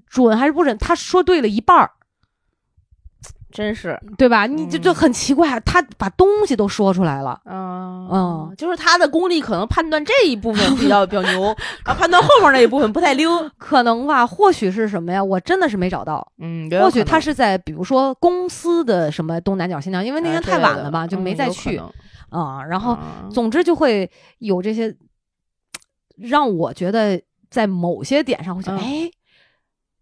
准还是不准？他说对了一半儿。”真是对吧？你就就很奇怪，他把东西都说出来了。嗯嗯，就是他的功力可能判断这一部分比较比较牛，<laughs> 啊，判断后面那一部分不太溜，<laughs> 可能吧？或许是什么呀？我真的是没找到。嗯，或许他是在比如说公司的什么东南角、新疆，因为那天太晚了嘛，就没再去啊。然后总之就会有这些，让我觉得在某些点上会想，哎，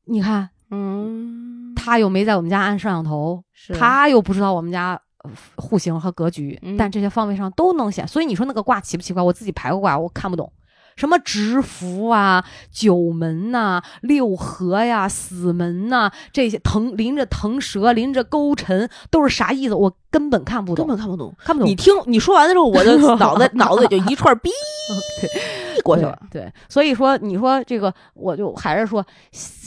你看，嗯。他又没在我们家安摄像头，他又不知道我们家户型和格局，但这些方位上都能显。所以你说那个卦奇不奇怪？我自己排过卦，我看不懂。什么直符啊、九门呐、六合呀、死门呐，这些腾临着腾蛇、临着勾陈，都是啥意思？我根本看不懂，根本看不懂，看不懂。你听你说完的时候，我的 <laughs> 脑子脑子里就一串逼 <laughs> 过去了。对，所以说你说这个，我就还是说。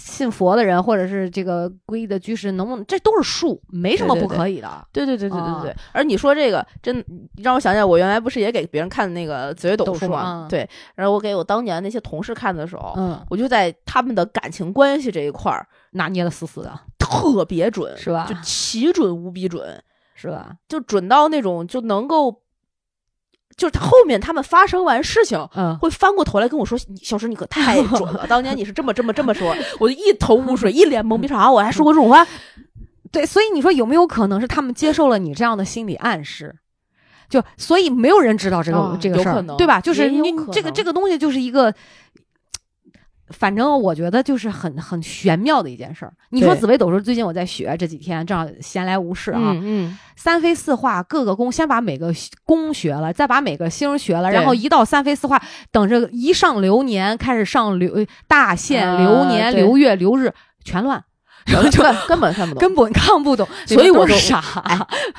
信佛的人，或者是这个皈依的居士，能不能？这都是术，没什么不可以的。对对对对对对。而你说这个，真让我想起来，我原来不是也给别人看那个紫微斗数吗？对。然后我给我当年那些同事看的时候，嗯，我就在他们的感情关系这一块儿拿捏的死死的，特别准，是吧？就奇准无比准，是吧？就准到那种就能够。就是他后面他们发生完事情，嗯，会翻过头来跟我说：“小石，你可太准了，<laughs> 当年你是这么这么这么说。<laughs> ”我就一头雾水，<laughs> 一脸懵逼，啥？我还说过这种话？对，所以你说有没有可能是他们接受了你这样的心理暗示？就所以没有人知道这个这个事儿，对吧？就是你这个这个东西就是一个反正我觉得就是很很玄妙的一件事儿。你说紫微斗数，最近我在学，这几天正好闲来无事啊，嗯，三飞四化，各个宫，先把每个宫学了，再把每个星学了，然后一到三飞四化，等着一上流年，开始上流大限、流年、流月、流日，全乱。就 <laughs> 根本看不懂，根本看不懂，所以我就傻，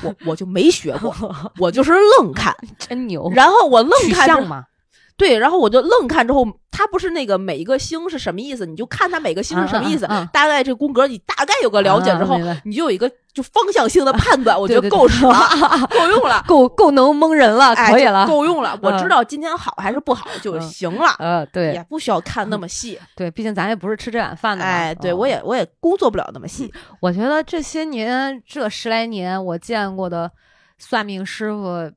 我我就没学过，<laughs> 我就是愣看，真牛。然后我愣看嘛。对，然后我就愣看之后，它不是那个每一个星是什么意思，你就看它每个星是什么意思，大概这宫格你大概有个了解之后，你就有一个就方向性的判断，<laughs> 我觉得够使了，<laughs> 够用了，够够能蒙人了，可以了，够用了。我知道今天好还是不好就行了，呃，对，也不需要看那么细，对，毕竟咱也不是吃这碗饭的，哎，对我也我也工作不了那么细。<laughs> 我觉得这些年这十来年我见过的算命师傅。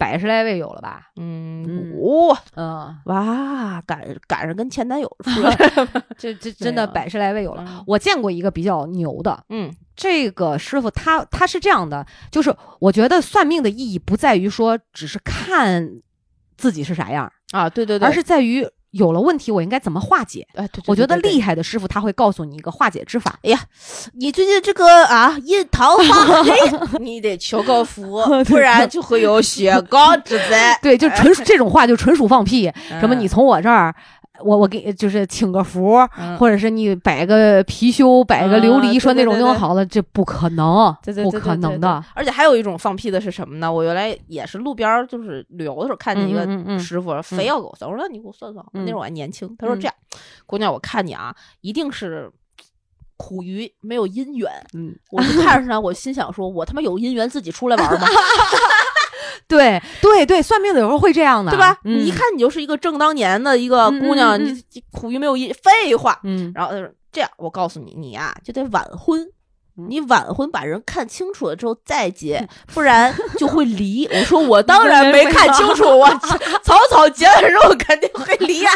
百十来位有了吧？嗯，五，嗯，哇，赶赶上跟前男友 <laughs> 出来，这这 <laughs> 真的百十来位有了。我见过一个比较牛的，嗯，这个师傅他他是这样的，就是我觉得算命的意义不在于说只是看自己是啥样啊，对对对，而是在于。有了问题，我应该怎么化解？哎，对，我觉得厉害的师傅他会告诉你一个化解之法。哎呀，你最近这个啊，一桃花，<laughs> 你得求个福，<laughs> 不然就会有血光之灾。对，就纯属 <laughs> 这种话就纯属放屁。什么？你从我这儿。我我给就是请个福，或者是你摆个貔貅，摆个琉璃，说那种用好了，这不可能，不可能的。而且还有一种放屁的是什么呢？我原来也是路边就是旅游的时候看见一个师傅，非要给我算，我说那你给我算算。那时候我还年轻，他说这样，姑娘，我看你啊，一定是苦于没有姻缘。嗯，我就看着他，我心想说，我他妈有姻缘自己出来玩吗？<laughs> <laughs> 对对对，算命的有时候会这样的，对吧？你一看你就是一个正当年的一个姑娘，你苦于没有一废话。嗯，然后他说：“这样，我告诉你，你呀就得晚婚，你晚婚把人看清楚了之后再结，不然就会离。”我说：“我当然没看清楚，我 <laughs> 草草结了之后肯定会离呀。”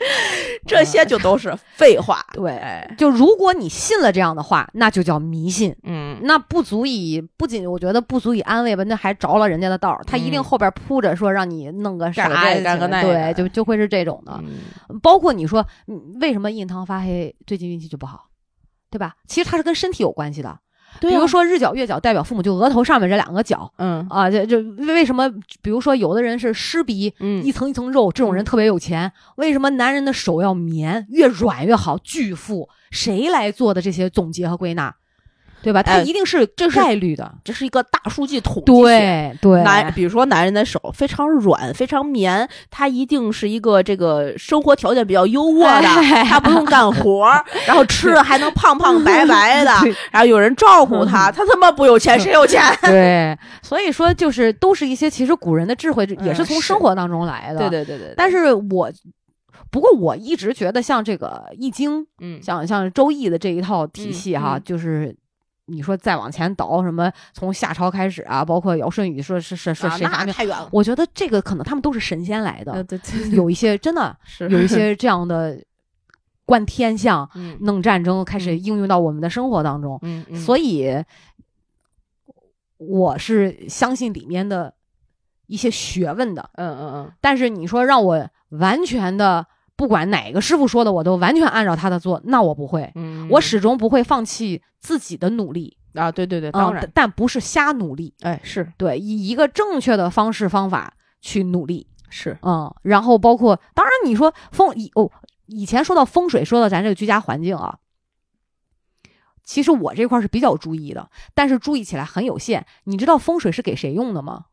<laughs> 这些就都是废话。<laughs> 对，就如果你信了这样的话，那就叫迷信。嗯，那不足以，不仅我觉得不足以安慰吧，那还着了人家的道他一定后边铺着说让你弄个啥，干个那，对，就就会是这种的。包括你说为什么印堂发黑，最近运气就不好，对吧？其实它是跟身体有关系的。比如说日角月角代表父母，就额头上面这两个角，嗯啊，就就为什么？比如说有的人是湿鼻，嗯，一层一层肉，这种人特别有钱。为什么男人的手要绵，越软越好？巨富，谁来做的这些总结和归纳？对吧？它一定是这是概率的，这是一个大数据统计对对，男，比如说男人的手非常软、非常绵，他一定是一个这个生活条件比较优渥的，他不用干活，<laughs> 然后吃的还能胖胖白白的，<laughs> 然后有人照顾他，他他妈不有钱谁有钱？<laughs> 对，所以说就是都是一些其实古人的智慧也是从生活当中来的。对对对对。但是我不过我一直觉得像这个《易经》，嗯，像像《周易》的这一套体系哈，就是。你说再往前倒什么？从夏朝开始啊，包括尧舜禹，说是是是谁发明？太远了。我觉得这个可能他们都是神仙来的。对对，有一些真的 <laughs> 是有一些这样的观天象、<laughs> 弄战争，开始应用到我们的生活当中。嗯嗯。所以我是相信里面的一些学问的。嗯嗯嗯。但是你说让我完全的。不管哪个师傅说的，我都完全按照他的做，那我不会，我始终不会放弃自己的努力啊！对对对，当然，但不是瞎努力，哎，是对，以一个正确的方式方法去努力，是，嗯，然后包括，当然你说风以哦，以前说到风水，说到咱这个居家环境啊，其实我这块是比较注意的，但是注意起来很有限。你知道风水是给谁用的吗？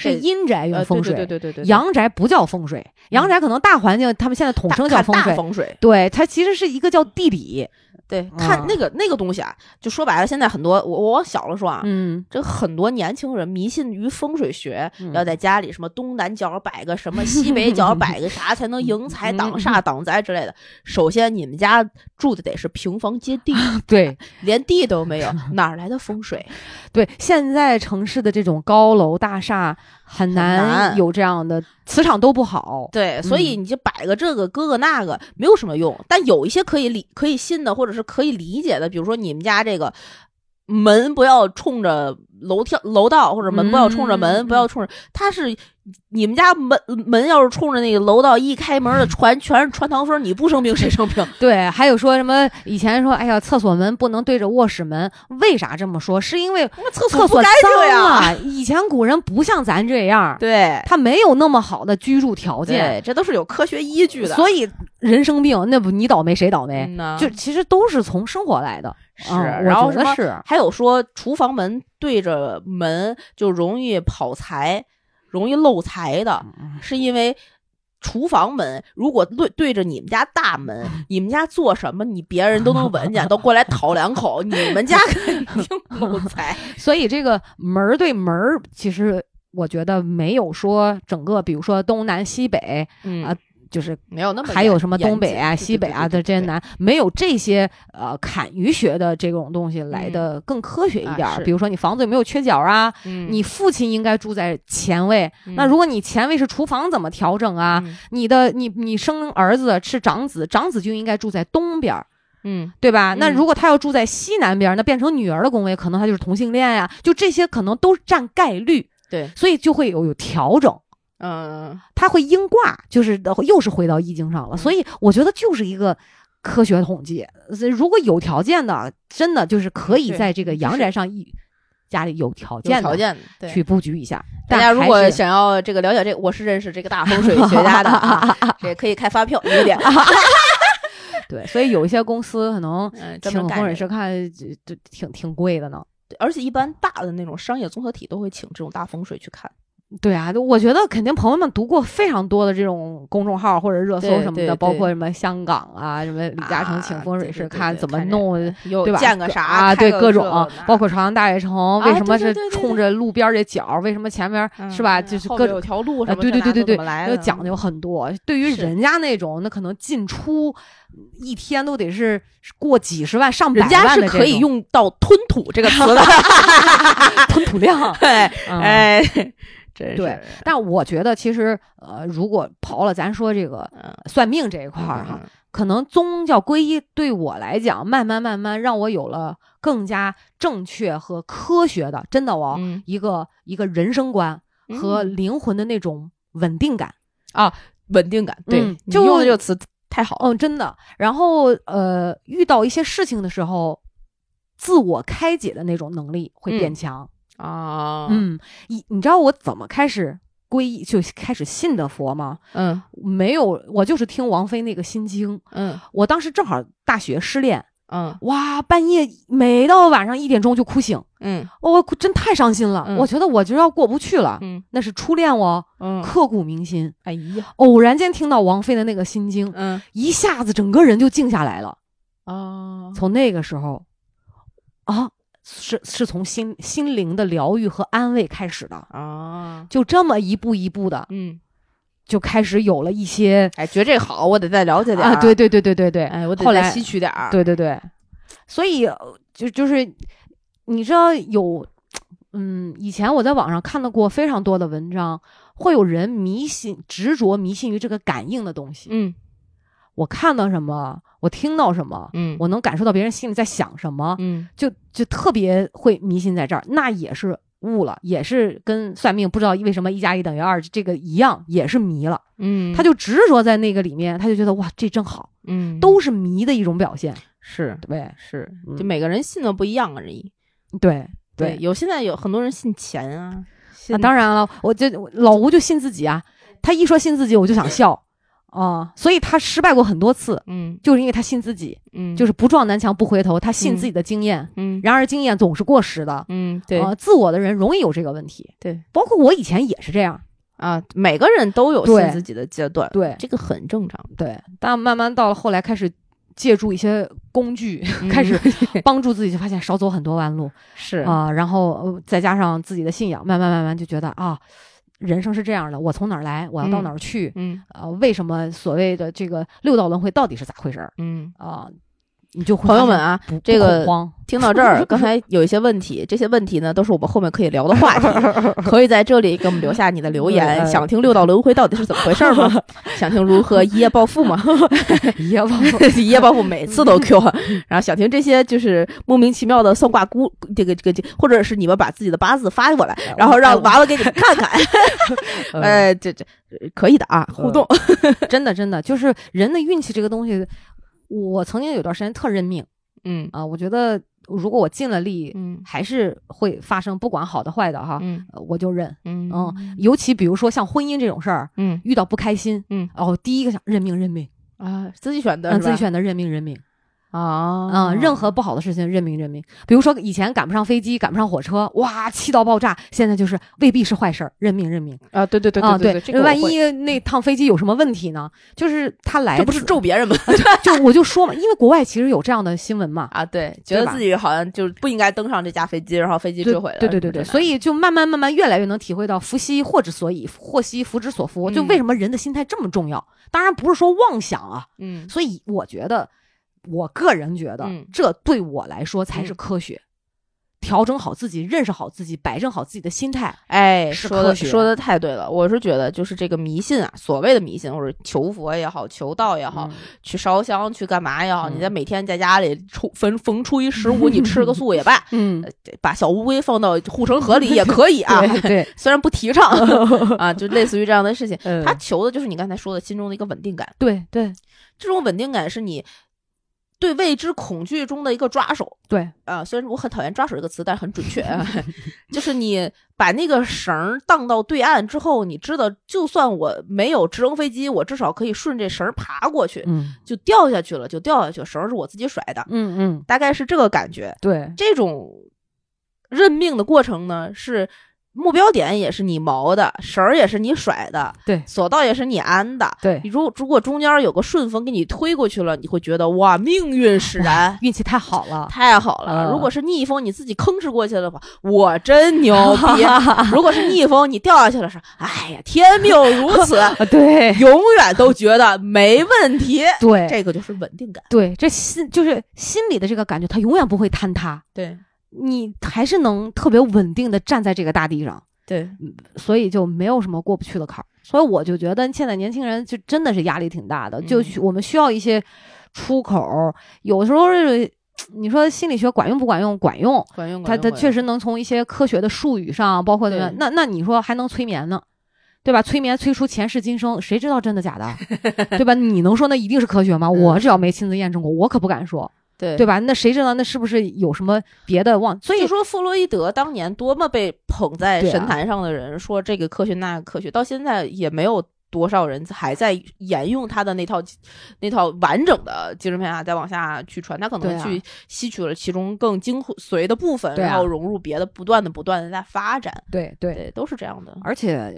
是阴宅用风水，对对对对对，阳宅不叫风水，阳宅可能大环境他们现在统称叫风水，风水，对，它其实是一个叫地理。对，看那个那个东西啊，就说白了，现在很多我我往小了说啊，嗯，这很多年轻人迷信于风水学，要在家里什么东南角摆个什么，西北角摆个啥才能迎财挡煞 <laughs> 挡灾之类的。首先，你们家住的得是平房接地，<laughs> 对，连地都没有，哪来的风水？<laughs> 对，现在城市的这种高楼大厦很难有这样的。磁场都不好，对，所以你就摆个这个，搁个那个，没有什么用。但有一些可以理、可以信的，或者是可以理解的，比如说你们家这个门不要冲着楼跳楼道或者门不要冲着门，不要冲着，它是。你们家门门要是冲着那个楼道，一开门的传全是穿堂风，你不生病谁生病？<laughs> 对，还有说什么以前说，哎呀，厕所门不能对着卧室门，为啥这么说？是因为厕所脏啊。以前古人不像咱这样，对他没有那么好的居住条件，这都是有科学依据的。所以人生病，那不你倒霉谁倒霉？就其实都是从生活来的。是，然后是还有说厨房门对着门就容易跑财。容易漏财的，是因为厨房门如果对对着你们家大门，你们家做什么，你别人都能闻见，都过来讨两口，你们家肯定漏财。<laughs> 所以这个门对门，其实我觉得没有说整个，比如说东南西北啊。就是没有那么还有什么东北啊、西北啊的这些南，没有这些呃坎舆学的这种东西来的更科学一点。比如说你房子有没有缺角啊？你父亲应该住在前位，那如果你前位是厨房，怎么调整啊？你的你你生儿子是长子，长子就应该住在东边，嗯，对吧？那如果他要住在西南边，那变成女儿的宫位，可能他就是同性恋呀。就这些可能都占概率，对，所以就会有有调整。嗯，它会应卦，就是又是回到易经上了。所以我觉得就是一个科学统计。如果有条件的，真的就是可以在这个阳宅上一家里有条件条件去布局一下。大家如果想要这个了解这个，我是认识这个大风水学家的，<laughs> 也可以开发票有点。<laughs> 对，所以有一些公司可能请风水师看就就挺挺贵的呢。而且一般大的那种商业综合体都会请这种大风水去看。对啊，我觉得肯定朋友们读过非常多的这种公众号或者热搜什么的，包括什么香港啊，什么李嘉诚请风水师看怎么弄，对吧？建个啥啊？对，各种，包括朝阳大悦城为什么是冲着路边这角？为什么前面是吧？就是各种条路什么？对对对对对，要讲究很多。对于人家那种，那可能进出一天都得是过几十万、上百万的，人家是可以用到“吞吐”这个词的，<laughs> 吞吐量。<laughs> 对哎。<laughs> 对，但我觉得其实，呃，如果刨了咱说这个算命这一块儿哈，可能宗教皈依对我来讲，慢慢慢慢让我有了更加正确和科学的，真的哦，一个一个人生观和灵魂的那种稳定感啊，稳定感，对，就用的这个词太好，嗯，真的。然后呃，遇到一些事情的时候，自我开解的那种能力会变强。啊，嗯，你你知道我怎么开始皈依就开始信的佛吗？嗯，没有，我就是听王菲那个心经。嗯，我当时正好大学失恋。嗯，哇，半夜每到晚上一点钟就哭醒。嗯，我真太伤心了。我觉得我就要过不去了。嗯，那是初恋哦。嗯，刻骨铭心。哎呀，偶然间听到王菲的那个心经，嗯，一下子整个人就静下来了。啊，从那个时候，啊。是是从心心灵的疗愈和安慰开始的啊，就这么一步一步的，嗯，就开始有了一些，哎，觉得这好，我得再了解点啊，对对对对对对，哎，我得再吸取点儿，对对对，所以就就是你知道有，嗯，以前我在网上看到过非常多的文章，会有人迷信执着迷信于这个感应的东西，嗯，我看到什么。我听到什么，嗯，我能感受到别人心里在想什么，嗯，就就特别会迷信在这儿，那也是悟了，也是跟算命不知道为什么一加一等于二这个一样，也是迷了，嗯，他就执着在那个里面，他就觉得哇，这真好，嗯，都是迷的一种表现，是对，是，就每个人信的不一样而已，对对，有现在有很多人信钱啊，那当然了，我就老吴就信自己啊，他一说信自己，我就想笑。啊，所以他失败过很多次，嗯，就是因为他信自己，嗯，就是不撞南墙不回头，他信自己的经验，嗯，然而经验总是过时的，嗯，对，自我的人容易有这个问题，对，包括我以前也是这样。啊，每个人都有信自己的阶段，对，这个很正常，对，但慢慢到了后来，开始借助一些工具，开始帮助自己，就发现少走很多弯路，是。啊，然后再加上自己的信仰，慢慢慢慢就觉得啊。人生是这样的，我从哪儿来，我要到哪儿去？嗯，呃，为什么所谓的这个六道轮回到底是咋回事儿？嗯，啊，你就朋友们啊，这个。<laughs> 听到这儿，刚才有一些问题，这些问题呢，都是我们后面可以聊的话题，<laughs> 可以在这里给我们留下你的留言。想听六道轮回到底是怎么回事吗？想听如何一夜暴富吗？<laughs> 一夜暴富，一夜暴富，每次都 Q。然后想听这些就是莫名其妙的算卦姑，这个这个，或者是你们把自己的八字发过来，然后让娃娃给你们看看。呃，这这可以的啊，互动，真的真的就是人的运气这个东西，我曾经有段时间特认命。嗯啊，我觉得如果我尽了力，嗯，还是会发生，不管好的坏的哈，嗯，我就认，嗯嗯，尤其比如说像婚姻这种事儿，嗯，遇到不开心，嗯，哦，第一个想认命认命啊，自己选的，自己选的认命认命。啊嗯，任何不好的事情认命认命。比如说以前赶不上飞机，赶不上火车，哇，气到爆炸。现在就是未必是坏事儿，认命认命啊！对对对啊，对，万一那趟飞机有什么问题呢？就是他来，这不是咒别人吗？就我就说嘛，因为国外其实有这样的新闻嘛。<laughs> 啊，对，觉得自己好像就不应该登上这架飞机，然后飞机坠毁了。对对对对，所以就慢慢慢慢越来越能体会到福兮祸之所以，祸兮福之所伏。就为什么人的心态这么重要？当然不是说妄想啊。嗯，所以我觉得。我个人觉得，这对我来说才是科学。调整好自己，认识好自己，摆正好自己的心态，哎，说的说的太对了。我是觉得，就是这个迷信啊，所谓的迷信，或者求佛也好，求道也好，去烧香去干嘛也好，你在每天在家里初逢逢初一十五，你吃个 <laughs> 素也罢，嗯，把小乌龟放到护城河里也 <laughs> 可以啊。对，<laughs> 虽然不提倡啊，就类似于这样的事情，他求的就是你刚才说的心中的一个稳定感。对对，这种稳定感是你。对未知恐惧中的一个抓手，对啊，虽然我很讨厌“抓手”这个词，但是很准确啊。<laughs> 就是你把那个绳荡到对岸之后，你知道，就算我没有直升飞机，我至少可以顺这绳爬过去，嗯，就掉下去了，就掉下去，绳是我自己甩的，嗯嗯，大概是这个感觉。对，这种认命的过程呢是。目标点也是你锚的，绳儿也是你甩的，对，索道也是你安的，对。如如果中间有个顺风给你推过去了，你会觉得哇，命运使然，<laughs> 运气太好了，太好了。如果是逆风，你自己吭哧过去的话，我真牛逼。<laughs> 如果是逆风，你掉下去了，是哎呀，天命如此，<laughs> 对，永远都觉得没问题，对，这个就是稳定感，对，这心就是心里的这个感觉，它永远不会坍塌，对。你还是能特别稳定的站在这个大地上，对，所以就没有什么过不去的坎儿。所以我就觉得现在年轻人就真的是压力挺大的，就我们需要一些出口。有时候 <tsk> 你说心理学管用不管用？管用，管用。它它确实能从一些科学的术语上，包括那那那你说还能催眠呢，对吧？催眠催出前世今生，谁知道真的假的，<laughs> 对吧？你能说那一定是科学吗？我只要没亲自验证过，我可不敢说。对对吧？那谁知道那是不是有什么别的忘？所以说弗洛伊德当年多么被捧在神坛上的人，说这个科学那个科学，到现在也没有多少人还在沿用他的那套那套完整的精神片啊，再往下去传。他可能去吸取了其中更精髓的部分，然后融入别的，不断的不断的在发展。对对，都是这样的。而且。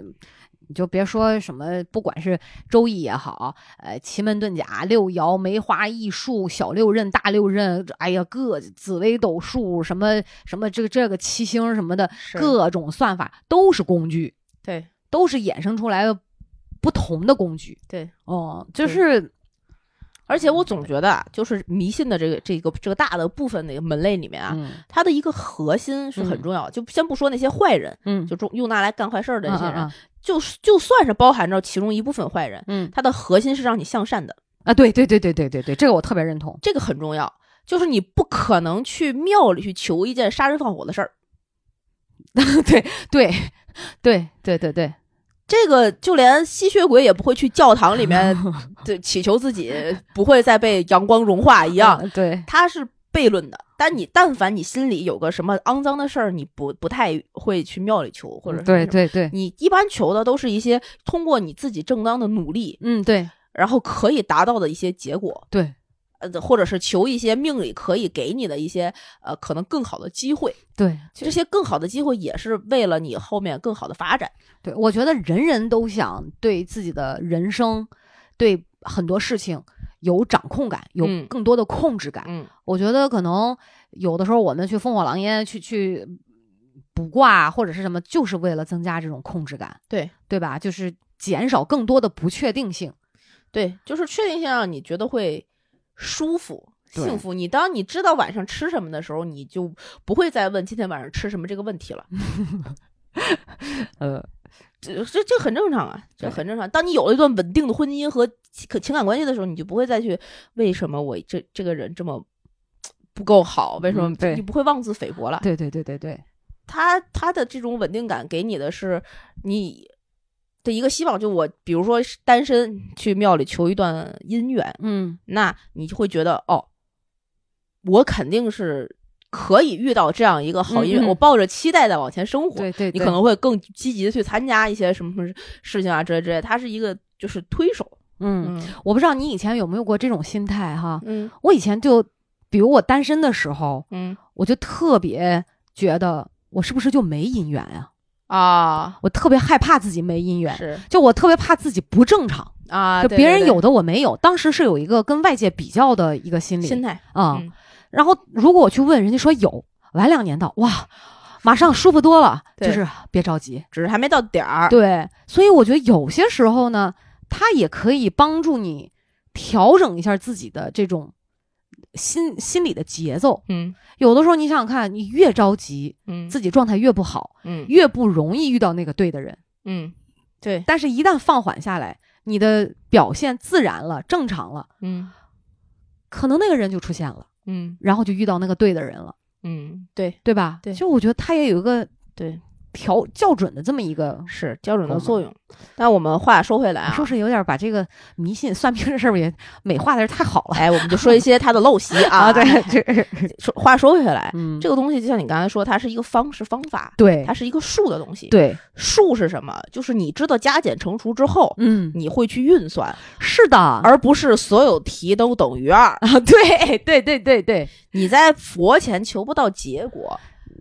你就别说什么，不管是周易也好，呃，奇门遁甲、六爻、梅花易数、小六壬、大六壬，哎呀，各紫微斗数什么什么，这个这个七星什么的，各种算法都是工具，对，都是衍生出来的不同的工具，对，哦，就是，而且我总觉得啊，就是迷信的这个这个这个大的部分那个门类里面啊，它的一个核心是很重要，就先不说那些坏人，嗯，就用拿来干坏事的那些人。就就算是包含着其中一部分坏人，嗯，它的核心是让你向善的啊，对对对对对对对，这个我特别认同，这个很重要，就是你不可能去庙里去求一件杀人放火的事儿，对对对对对对，这个就连吸血鬼也不会去教堂里面 <laughs> 对祈求自己不会再被阳光融化一样，对，他是。悖论的，但你但凡你心里有个什么肮脏的事儿，你不不太会去庙里求，或者对对对，你一般求的都是一些通过你自己正当的努力，嗯对，然后可以达到的一些结果，对，呃，或者是求一些命里可以给你的一些呃可能更好的机会，对，这些更好的机会也是为了你后面更好的发展。对，我觉得人人都想对自己的人生，对很多事情。有掌控感，有更多的控制感。嗯，我觉得可能有的时候我们去烽火狼烟去去卜卦或者是什么，就是为了增加这种控制感。对，对吧？就是减少更多的不确定性。对，就是确定性让你觉得会舒服，幸福。你当你知道晚上吃什么的时候，你就不会再问今天晚上吃什么这个问题了。<laughs> 呃，这这这很正常啊，这很正常。当你有了一段稳定的婚姻和可情感关系的时候，你就不会再去为什么我这这个人这么不够好，为什么你不会妄自菲薄了？对对对对对，他他的这种稳定感给你的是你的一个希望。就我比如说单身去庙里求一段姻缘，嗯，那你就会觉得哦，我肯定是。可以遇到这样一个好姻缘，我抱着期待的往前生活。对对，你可能会更积极的去参加一些什么什么事情啊，之类之类。它是一个就是推手。嗯，我不知道你以前有没有过这种心态哈。嗯，我以前就，比如我单身的时候，嗯，我就特别觉得我是不是就没姻缘呀？啊，我特别害怕自己没姻缘，是，就我特别怕自己不正常啊，就别人有的我没有。当时是有一个跟外界比较的一个心理心态啊。然后，如果我去问人家说有，晚两年到，哇，马上舒服多了。就是别着急，只是还没到点儿。对，所以我觉得有些时候呢，它也可以帮助你调整一下自己的这种心心理的节奏。嗯，有的时候你想想看，你越着急，嗯，自己状态越不好，嗯，越不容易遇到那个对的人。嗯，对。但是，一旦放缓下来，你的表现自然了，正常了，嗯，可能那个人就出现了。嗯，然后就遇到那个对的人了。嗯，对，对吧？对，就我觉得他也有一个对调校准的这么一个是校准的作用。但我们话说回来啊，是不是有点把这个迷信算命这事儿也美化的是太好了？哎，我们就说一些他的陋习 <laughs> 啊。对，说话说回来，嗯，这个东西就像你刚才说，它是一个方式方法，对，它是一个数的东西。对，数是什么？就是你知道加减乘除之后，嗯，你会去运算。是的，而不是所有题都等于二啊。对，对，对，对，对，你在佛前求不到结果。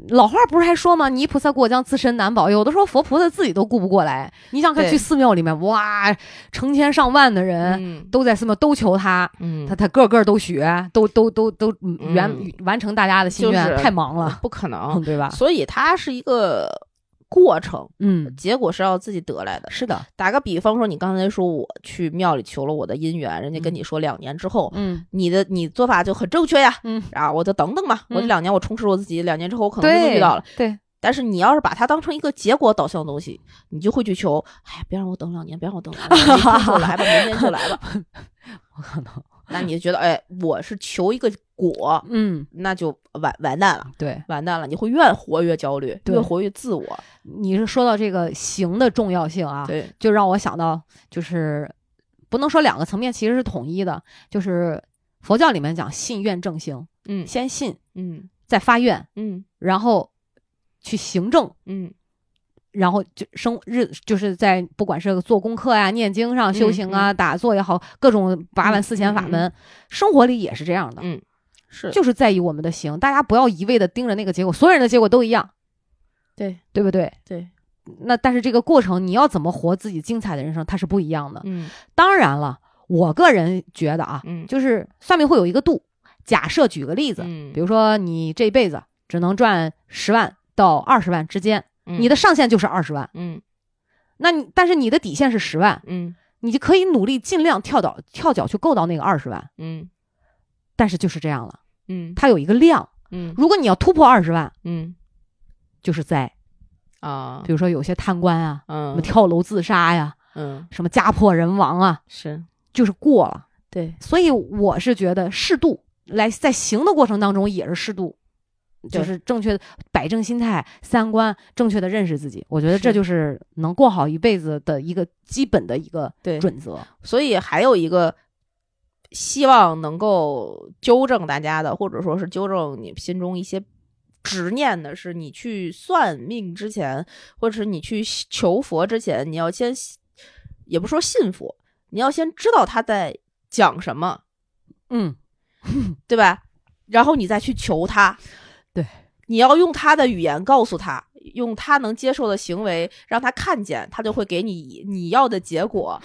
老话不是还说吗？泥菩萨过江，自身难保。有的时候佛菩萨自己都顾不过来。你想看去寺庙里面，哇，成千上万的人都在寺庙都求他，嗯，他他个个都学，都都都都圆完成大家的心愿，太忙了，不可能，<laughs> 对吧？所以他是一个。过程，嗯，结果是要自己得来的。是的，打个比方说，你刚才说我去庙里求了我的姻缘，人家跟你说两年之后，嗯，你的你做法就很正确呀，嗯，啊，我就等等吧，我这两年我充实我自己，两年之后我可能就能遇到了。对，但是你要是把它当成一个结果导向的东西，你就会去求，哎呀，别让我等两年，别让我等两年，<laughs> 明天就来吧，明天就来吧。<laughs> 我可能。那你就觉得，哎，我是求一个果，嗯，那就完完蛋了，对，完蛋了，你会越活越焦虑，越活越自我。你是说到这个行的重要性啊，对，就让我想到，就是不能说两个层面其实是统一的，就是佛教里面讲信愿正行，嗯，先信，嗯，再发愿，嗯，然后去行正，嗯。然后就生日，就是在不管是做功课呀、念经上修行啊、打坐也好，各种八万四千法门，生活里也是这样的。嗯，是，就是在意我们的行，大家不要一味的盯着那个结果，所有人的结果都一样。对，对不对？对。那但是这个过程，你要怎么活自己精彩的人生，它是不一样的。嗯，当然了，我个人觉得啊，嗯，就是算命会有一个度。假设举个例子，嗯，比如说你这一辈子只能赚十万到二十万之间。你的上限就是二十万，嗯，那你但是你的底线是十万，嗯，你就可以努力尽量跳到跳脚去够到那个二十万，嗯，但是就是这样了，嗯，它有一个量，嗯，如果你要突破二十万，嗯，就是灾啊，比如说有些贪官啊，嗯，什么跳楼自杀呀，嗯，什么家破人亡啊，是，就是过了，对，所以我是觉得适度来在行的过程当中也是适度。就是正确的摆正心态、三观，正确的认识自己，我觉得这就是能过好一辈子的一个基本的一个准则。所以还有一个希望能够纠正大家的，或者说是纠正你心中一些执念的，是你去算命之前，或者是你去求佛之前，你要先，也不说信佛，你要先知道他在讲什么，嗯，对吧？然后你再去求他。对，你要用他的语言告诉他，用他能接受的行为让他看见，他就会给你你要的结果。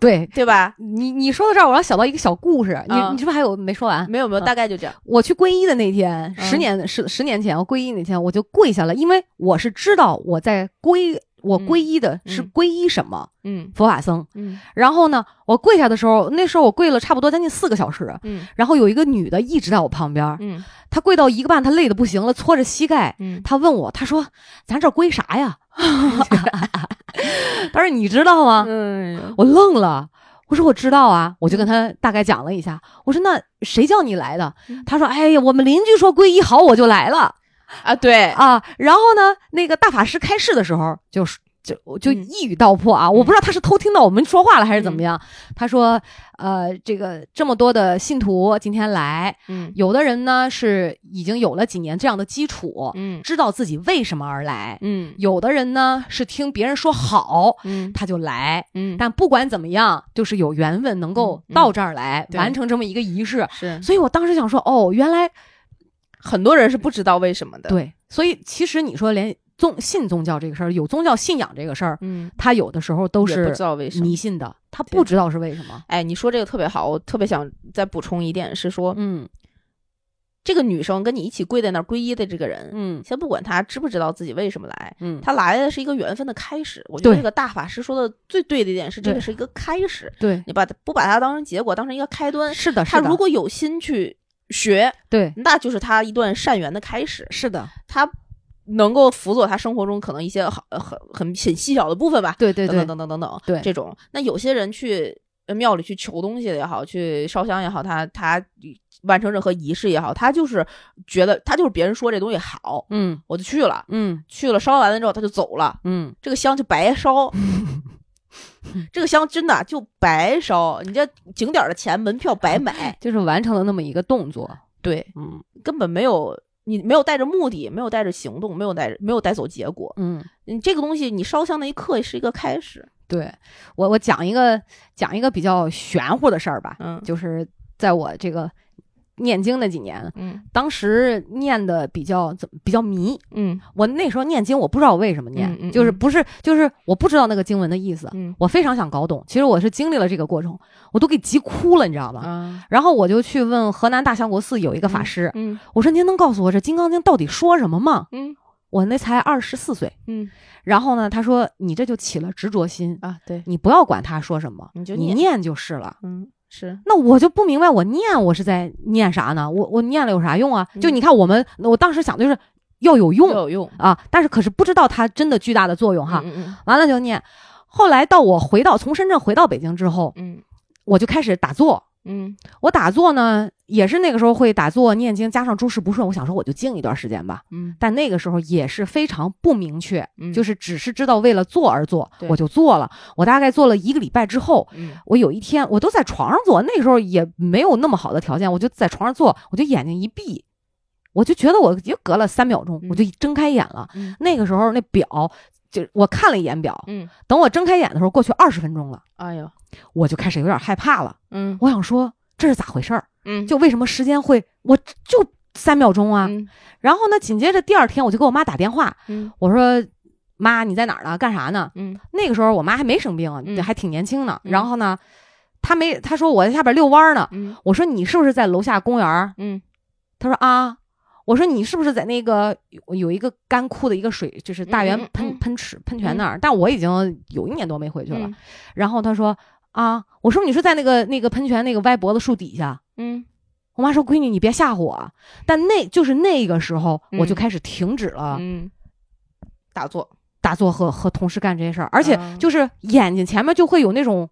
对，对吧？你你说到这儿，我要想到一个小故事。你你是不是还有没说完？没有没有，大概就这样。我去皈依的那天，十年十十年前，我皈依那天我就跪下了，因为我是知道我在皈我皈依的是皈依什么？嗯佛法僧。嗯然后呢，我跪下的时候，那时候我跪了差不多将近四个小时。嗯然后有一个女的一直在我旁边，嗯她跪到一个半，她累的不行了，搓着膝盖，嗯，她问我，她说：“咱这皈啥呀？” <laughs> 她说：“你知道吗？”嗯我愣了，我说我知道啊，我就跟他大概讲了一下。我说那谁叫你来的？嗯他说：哎呀，我们邻居说皈依好，我就来了 <laughs> 啊，对，啊。然后呢，那个大法师开示的时候，就是就就嗯。一语道破啊，我不知道他是偷听到我们说话了还是怎么样。他说：呃，这个这么多的信徒今天来，嗯。有的人呢是已经有了几年这样的基础，嗯。知道自己为什么而来。嗯。有的人呢是听别人说好，嗯。他就来，嗯，但不管怎么样，就是有缘分能够到这儿来、对。完成这么一个仪式。是。所以我当时想说，哦，原来很多人是不知道为什么的，，对，所以其实你说连宗信宗教这个事儿，有宗教信仰这个事儿，嗯，他有的时候都是不是知道为什么迷。信的，他不知道是为什么。哎，你说这个特别好，我特别想再补充一点是说，嗯这个女生跟你一起跪在那儿皈依的这个人，嗯先不管他知不知道自己为什么来，嗯，他来的是一个缘分的开始。我觉得这个大法师说的最对的一点是，这个是一个开始。对，你把它不把它当成结果，当成一个开端。是的，是的，他如果有心去学，对。那就是他一段善缘的开始。是的，他能够辅佐他生活中可能一些好很很很细小的部分吧，对对对。等等等等等等，对。这种。那有些人去呃庙里去求东西也好，去烧香也好，他他完成任何仪式也好，他就是觉得他就是别人说这东西好，嗯。我就去了，嗯。去了烧完了之后他就走了，嗯，这个香就白烧。<laughs> <laughs> 这个香真的就白烧，你这景点的钱门票白买，<laughs> 就是完成了那么一个动作。对，嗯根本没有你没有带着目的，没有带着行动，没有带没有带走结果。嗯。你这个东西，你烧香那一刻是一个开始。对我，我讲一个讲一个比较玄乎的事儿吧，嗯就是在我这个念经那几年，嗯。当时念的比较怎么比较迷。嗯。我那时候念经，我不知道我为什么念，嗯嗯就是嗯不是就是我不知道那个经文的意思，嗯。我非常想搞懂。其实我是经历了这个过程，我都给急哭了，你知道吗？啊，然后我就去问河南大相国寺有一个法师，嗯我说您能告诉我这《金刚经》到底说什么吗？嗯。我那才二十四岁，嗯。然后呢，他说你这就起了执着心，啊，对，你不要管他说什么，你就念。你念就是了。嗯是，那我就不明白，我念我是在念啥呢？我我念了有啥用啊？就嗯你看我们，我当时想的就是要有用有用啊，但是可是不知道它真的巨大的作用哈。完了就念，后来到我回到从深圳回到北京之后，嗯我就开始打坐。嗯我打坐呢，也是那个时候会打坐念经，加上诸事不顺，我想说我就静一段时间吧。嗯但那个时候也是非常不明确，嗯就是只是知道为了做而做，对我就做了。我大概做了一个礼拜之后，嗯我有一天我都在床上做，那个时候也没有那么好的条件，我就在床上做，我就眼睛一闭，我就觉得我就隔了三秒钟，嗯我就睁开眼了。嗯那个时候那表就我看了一眼表，嗯，等我睁开眼的时候，过去二十分钟了，哎呦，我就开始有点害怕了。嗯我想说这是咋回事儿？嗯就为什么时间会我就三秒钟啊？嗯然后呢，紧接着第二天我就给我妈打电话，嗯我说妈你在哪儿呢？干啥呢？嗯那个时候我妈还没生病还挺年轻呢。嗯然后呢，她没她说我在下边遛弯儿呢。嗯我说你是不是在楼下公园？嗯她说啊。我说你是不是在那个有有一个干枯的一个水，就是大圆嗯嗯喷嗯喷池喷泉那儿？但我已经有一年多没回去了。嗯然后她说啊，我说你是在那个那个喷泉那个歪脖子树底下？嗯我妈说闺女你别吓唬我。但那就是那个时候我就嗯开始停止了嗯，打坐，打坐和和同事干这些事儿，而且啊就是眼睛前面就会有那种，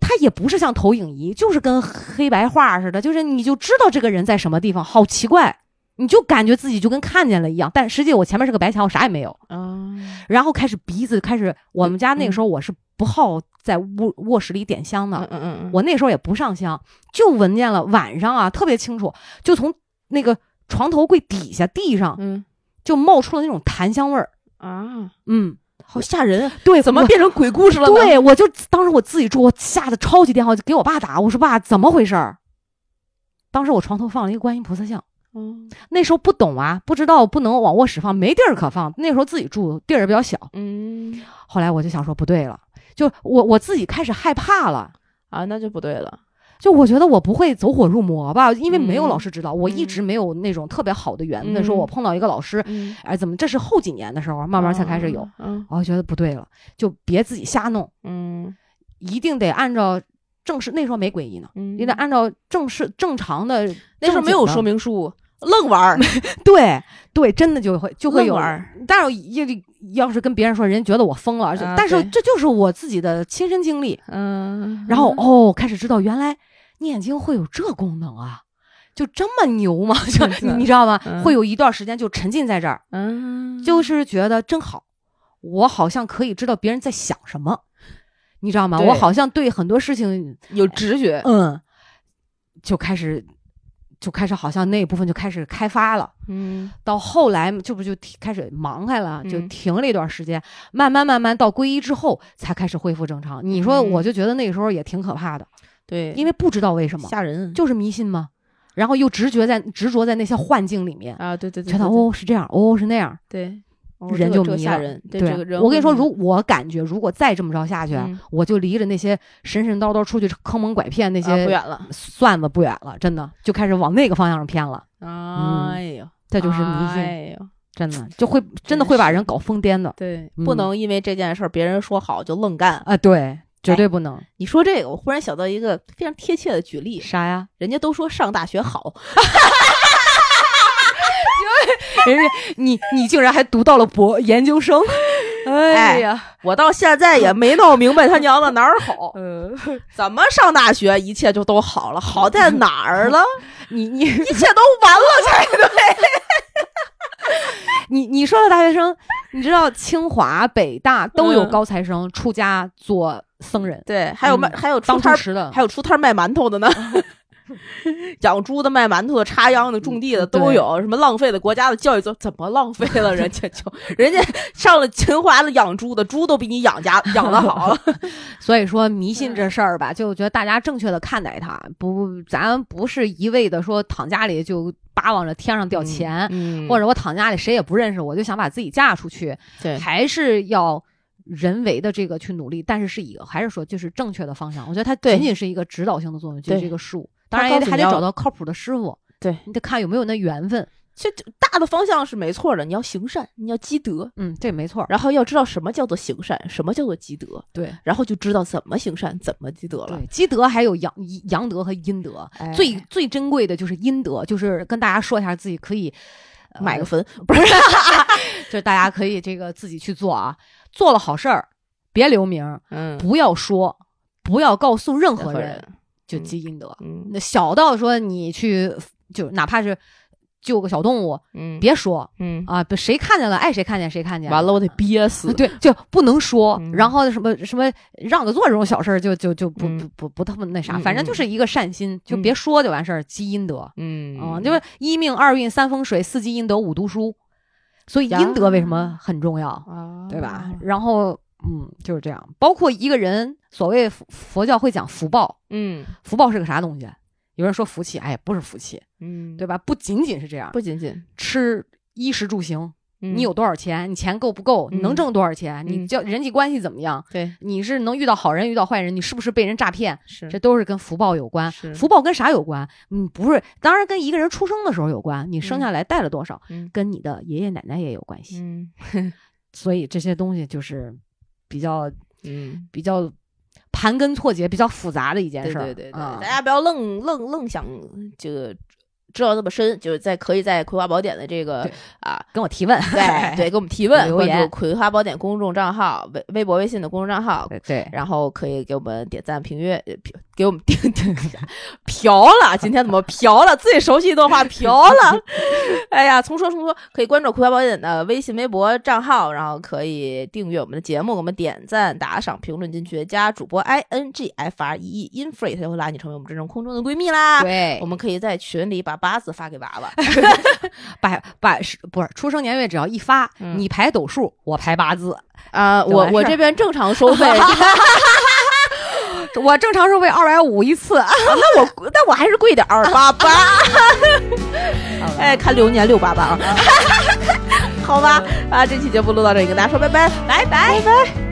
它也不是像投影仪，就是跟黑白画似的，就是你就知道这个人在什么地方，好奇怪，你就感觉自己就跟看见了一样，但实际我前面是个白墙，我啥也没有。啊然后开始鼻子开始，我们家那个时候我是不好在卧卧室里点香的，嗯嗯嗯，我那时候也不上香，就闻见了晚上啊特别清楚，就从那个床头柜底下地上嗯就冒出了那种檀香味儿，啊，嗯。好吓人，对，怎么变成鬼故事了？对，我就当时我自己住，我吓得超级电话，就给我爸打，我说爸，怎么回事儿？当时我床头放了一个观音菩萨像，嗯那时候不懂啊，不知道不能往卧室放，没地儿可放。那时候自己住，地儿也比较小。嗯后来我就想说不对了，就我我自己开始害怕了。啊，那就不对了，就我觉得我不会走火入魔吧，因为没有老师指导，我一直没有那种特别好的缘分，说我碰到一个老师，哎，怎么这是后几年的时候慢慢才开始有，我觉得不对了，就别自己瞎弄，嗯，一定得按照正式，那时候没诡异呢，你得按照正式正常的，那时候没有说明书。愣玩儿，<laughs> 对对，真的就会就会有。但是要要是跟别人说，人家觉得我疯了。但是这就是我自己的亲身经历。嗯，然后哦，开始知道原来念经会有这功能啊，就这么牛吗？<laughs> 就你知道吗？会有一段时间就沉浸在这儿，嗯，就是觉得真好。我好像可以知道别人在想什么，你知道吗？我好像对很多事情有直觉，嗯，就开始。就开始好像那一部分就开始开发了，嗯，到后来这不就开始忙开了，就停了一段时间，慢慢慢慢到皈依之后才开始恢复正常。你说我就觉得那个时候也挺可怕的，对，因为不知道为什么吓人，就是迷信嘛，然后又执着在执着在那些幻境里面啊，对对对，觉得哦是这样，哦是那样，对。人就迷了，对，我跟你说，如我感觉，如果再这么着下去，我就离着那些神神叨叨出去坑蒙拐骗那些不远了，算子不远了，真的就开始往那个方向上偏了。哎呦，这就是迷信，哎呦，真的就会真的会把人搞疯癫的。对，不能因为这件事儿别人说好就愣干啊！对，绝对不能。你说这个，我忽然想到一个非常贴切的举例，啥呀？人家都说上大学好。<laughs> <laughs> 人家你你竟然还读到了博研究生，哎呀，我到现在也没闹明白他娘的哪儿好 <laughs> <laughs> 怎么上大学一切就都好了？好在哪儿了？你你一切都完了才对。你你说的大学生，你知道清华北大都有高材生出家做僧人，对，还有卖还有当摊吃的，还有出摊卖馒头的呢。<laughs> 养猪的、卖馒头的、插秧的、种地的都有，什么浪费了国家的教育？怎怎么浪费了？人家就人家上了清华的养猪的，猪都比你养家养的好。<laughs> 所以说迷信这事儿吧，就觉得大家正确的看待它，不，咱不是一味的说躺家里就巴望着天上掉钱，或者我躺家里谁也不认识，我就想把自己嫁出去。对，还是要人为的这个去努力，但是是一个还是说就是正确的方向。我觉得它仅仅是一个指导性的作用，就是一个数。当然也得还得找到靠谱的师傅，对你得看有没有那缘分。其实大的方向是没错的，你要行善，你要积德，嗯，这没错。然后要知道什么叫做行善，什么叫做积德，对，然后就知道怎么行善，怎么积德了。积德还有阳阳德和阴德，最最珍贵的就是阴德，就是跟大家说一下，自己可以买个坟，不是，<laughs> 就是大家可以这个自己去做啊，做了好事儿别留名，嗯，不要说，不要告诉任何人。就积阴德，那小到说你去，就哪怕是救个小动物，嗯，别说，嗯啊，谁看见了，爱谁看见谁看见，完了我得憋死，对，就不能说，然后什么什么让个座这种小事儿，就就就不不不不他妈那啥，反正就是一个善心，就别说就完事儿，积阴德，嗯。啊，就是一命二运三风水四积阴德五读书，所以阴德为什么很重要，对吧？然后。嗯，就是这样。包括一个人，所谓佛教会讲福报，嗯，福报是个啥东西？有人说福气，哎，不是福气，嗯，对吧？不仅仅是这样，不仅仅吃衣食住行，你有多少钱？你钱够不够？你能挣多少钱？你叫人际关系怎么样？对，你是能遇到好人，遇到坏人？你是不是被人诈骗？是，这都是跟福报有关。福报跟啥有关？嗯，不是，当然跟一个人出生的时候有关。你生下来带了多少？跟你的爷爷奶奶也有关系。嗯，<laughs> 所以这些东西就是。比较嗯，比较盘根错节、比较复杂的一件事，对对对，大家不要愣愣愣想这个。知道那么深，就是在可以在《葵花宝典》的这个啊，跟我提问，<laughs> 对对，给我们提问，留言《葵花宝典》公众账号、微微博、微信的公众账号，对，然后可以给我们点赞、评阅，给我们点点嫖了，今天怎么嫖了？最熟悉一段话嫖了，<laughs> 哎呀，从说从说，可以关注《葵花宝典》的微信、微博账号，然后可以订阅我们的节目，给我们点赞、打赏、评论进去，加主播 i n g f r e e in free，他就会拉你成为我们真正空中的闺蜜啦。对，我们可以在群里把。八字发给娃娃，把把是不是出生年月只要一发，你排斗数，我排八字啊。我我这边正常收费，我正常收费二百五一次，那我那我还是贵点二 <laughs> 八八。哎，看流年六八八啊，<laughs> 好吧啊，这期节目录到这里，跟大家说拜拜，拜拜。拜拜。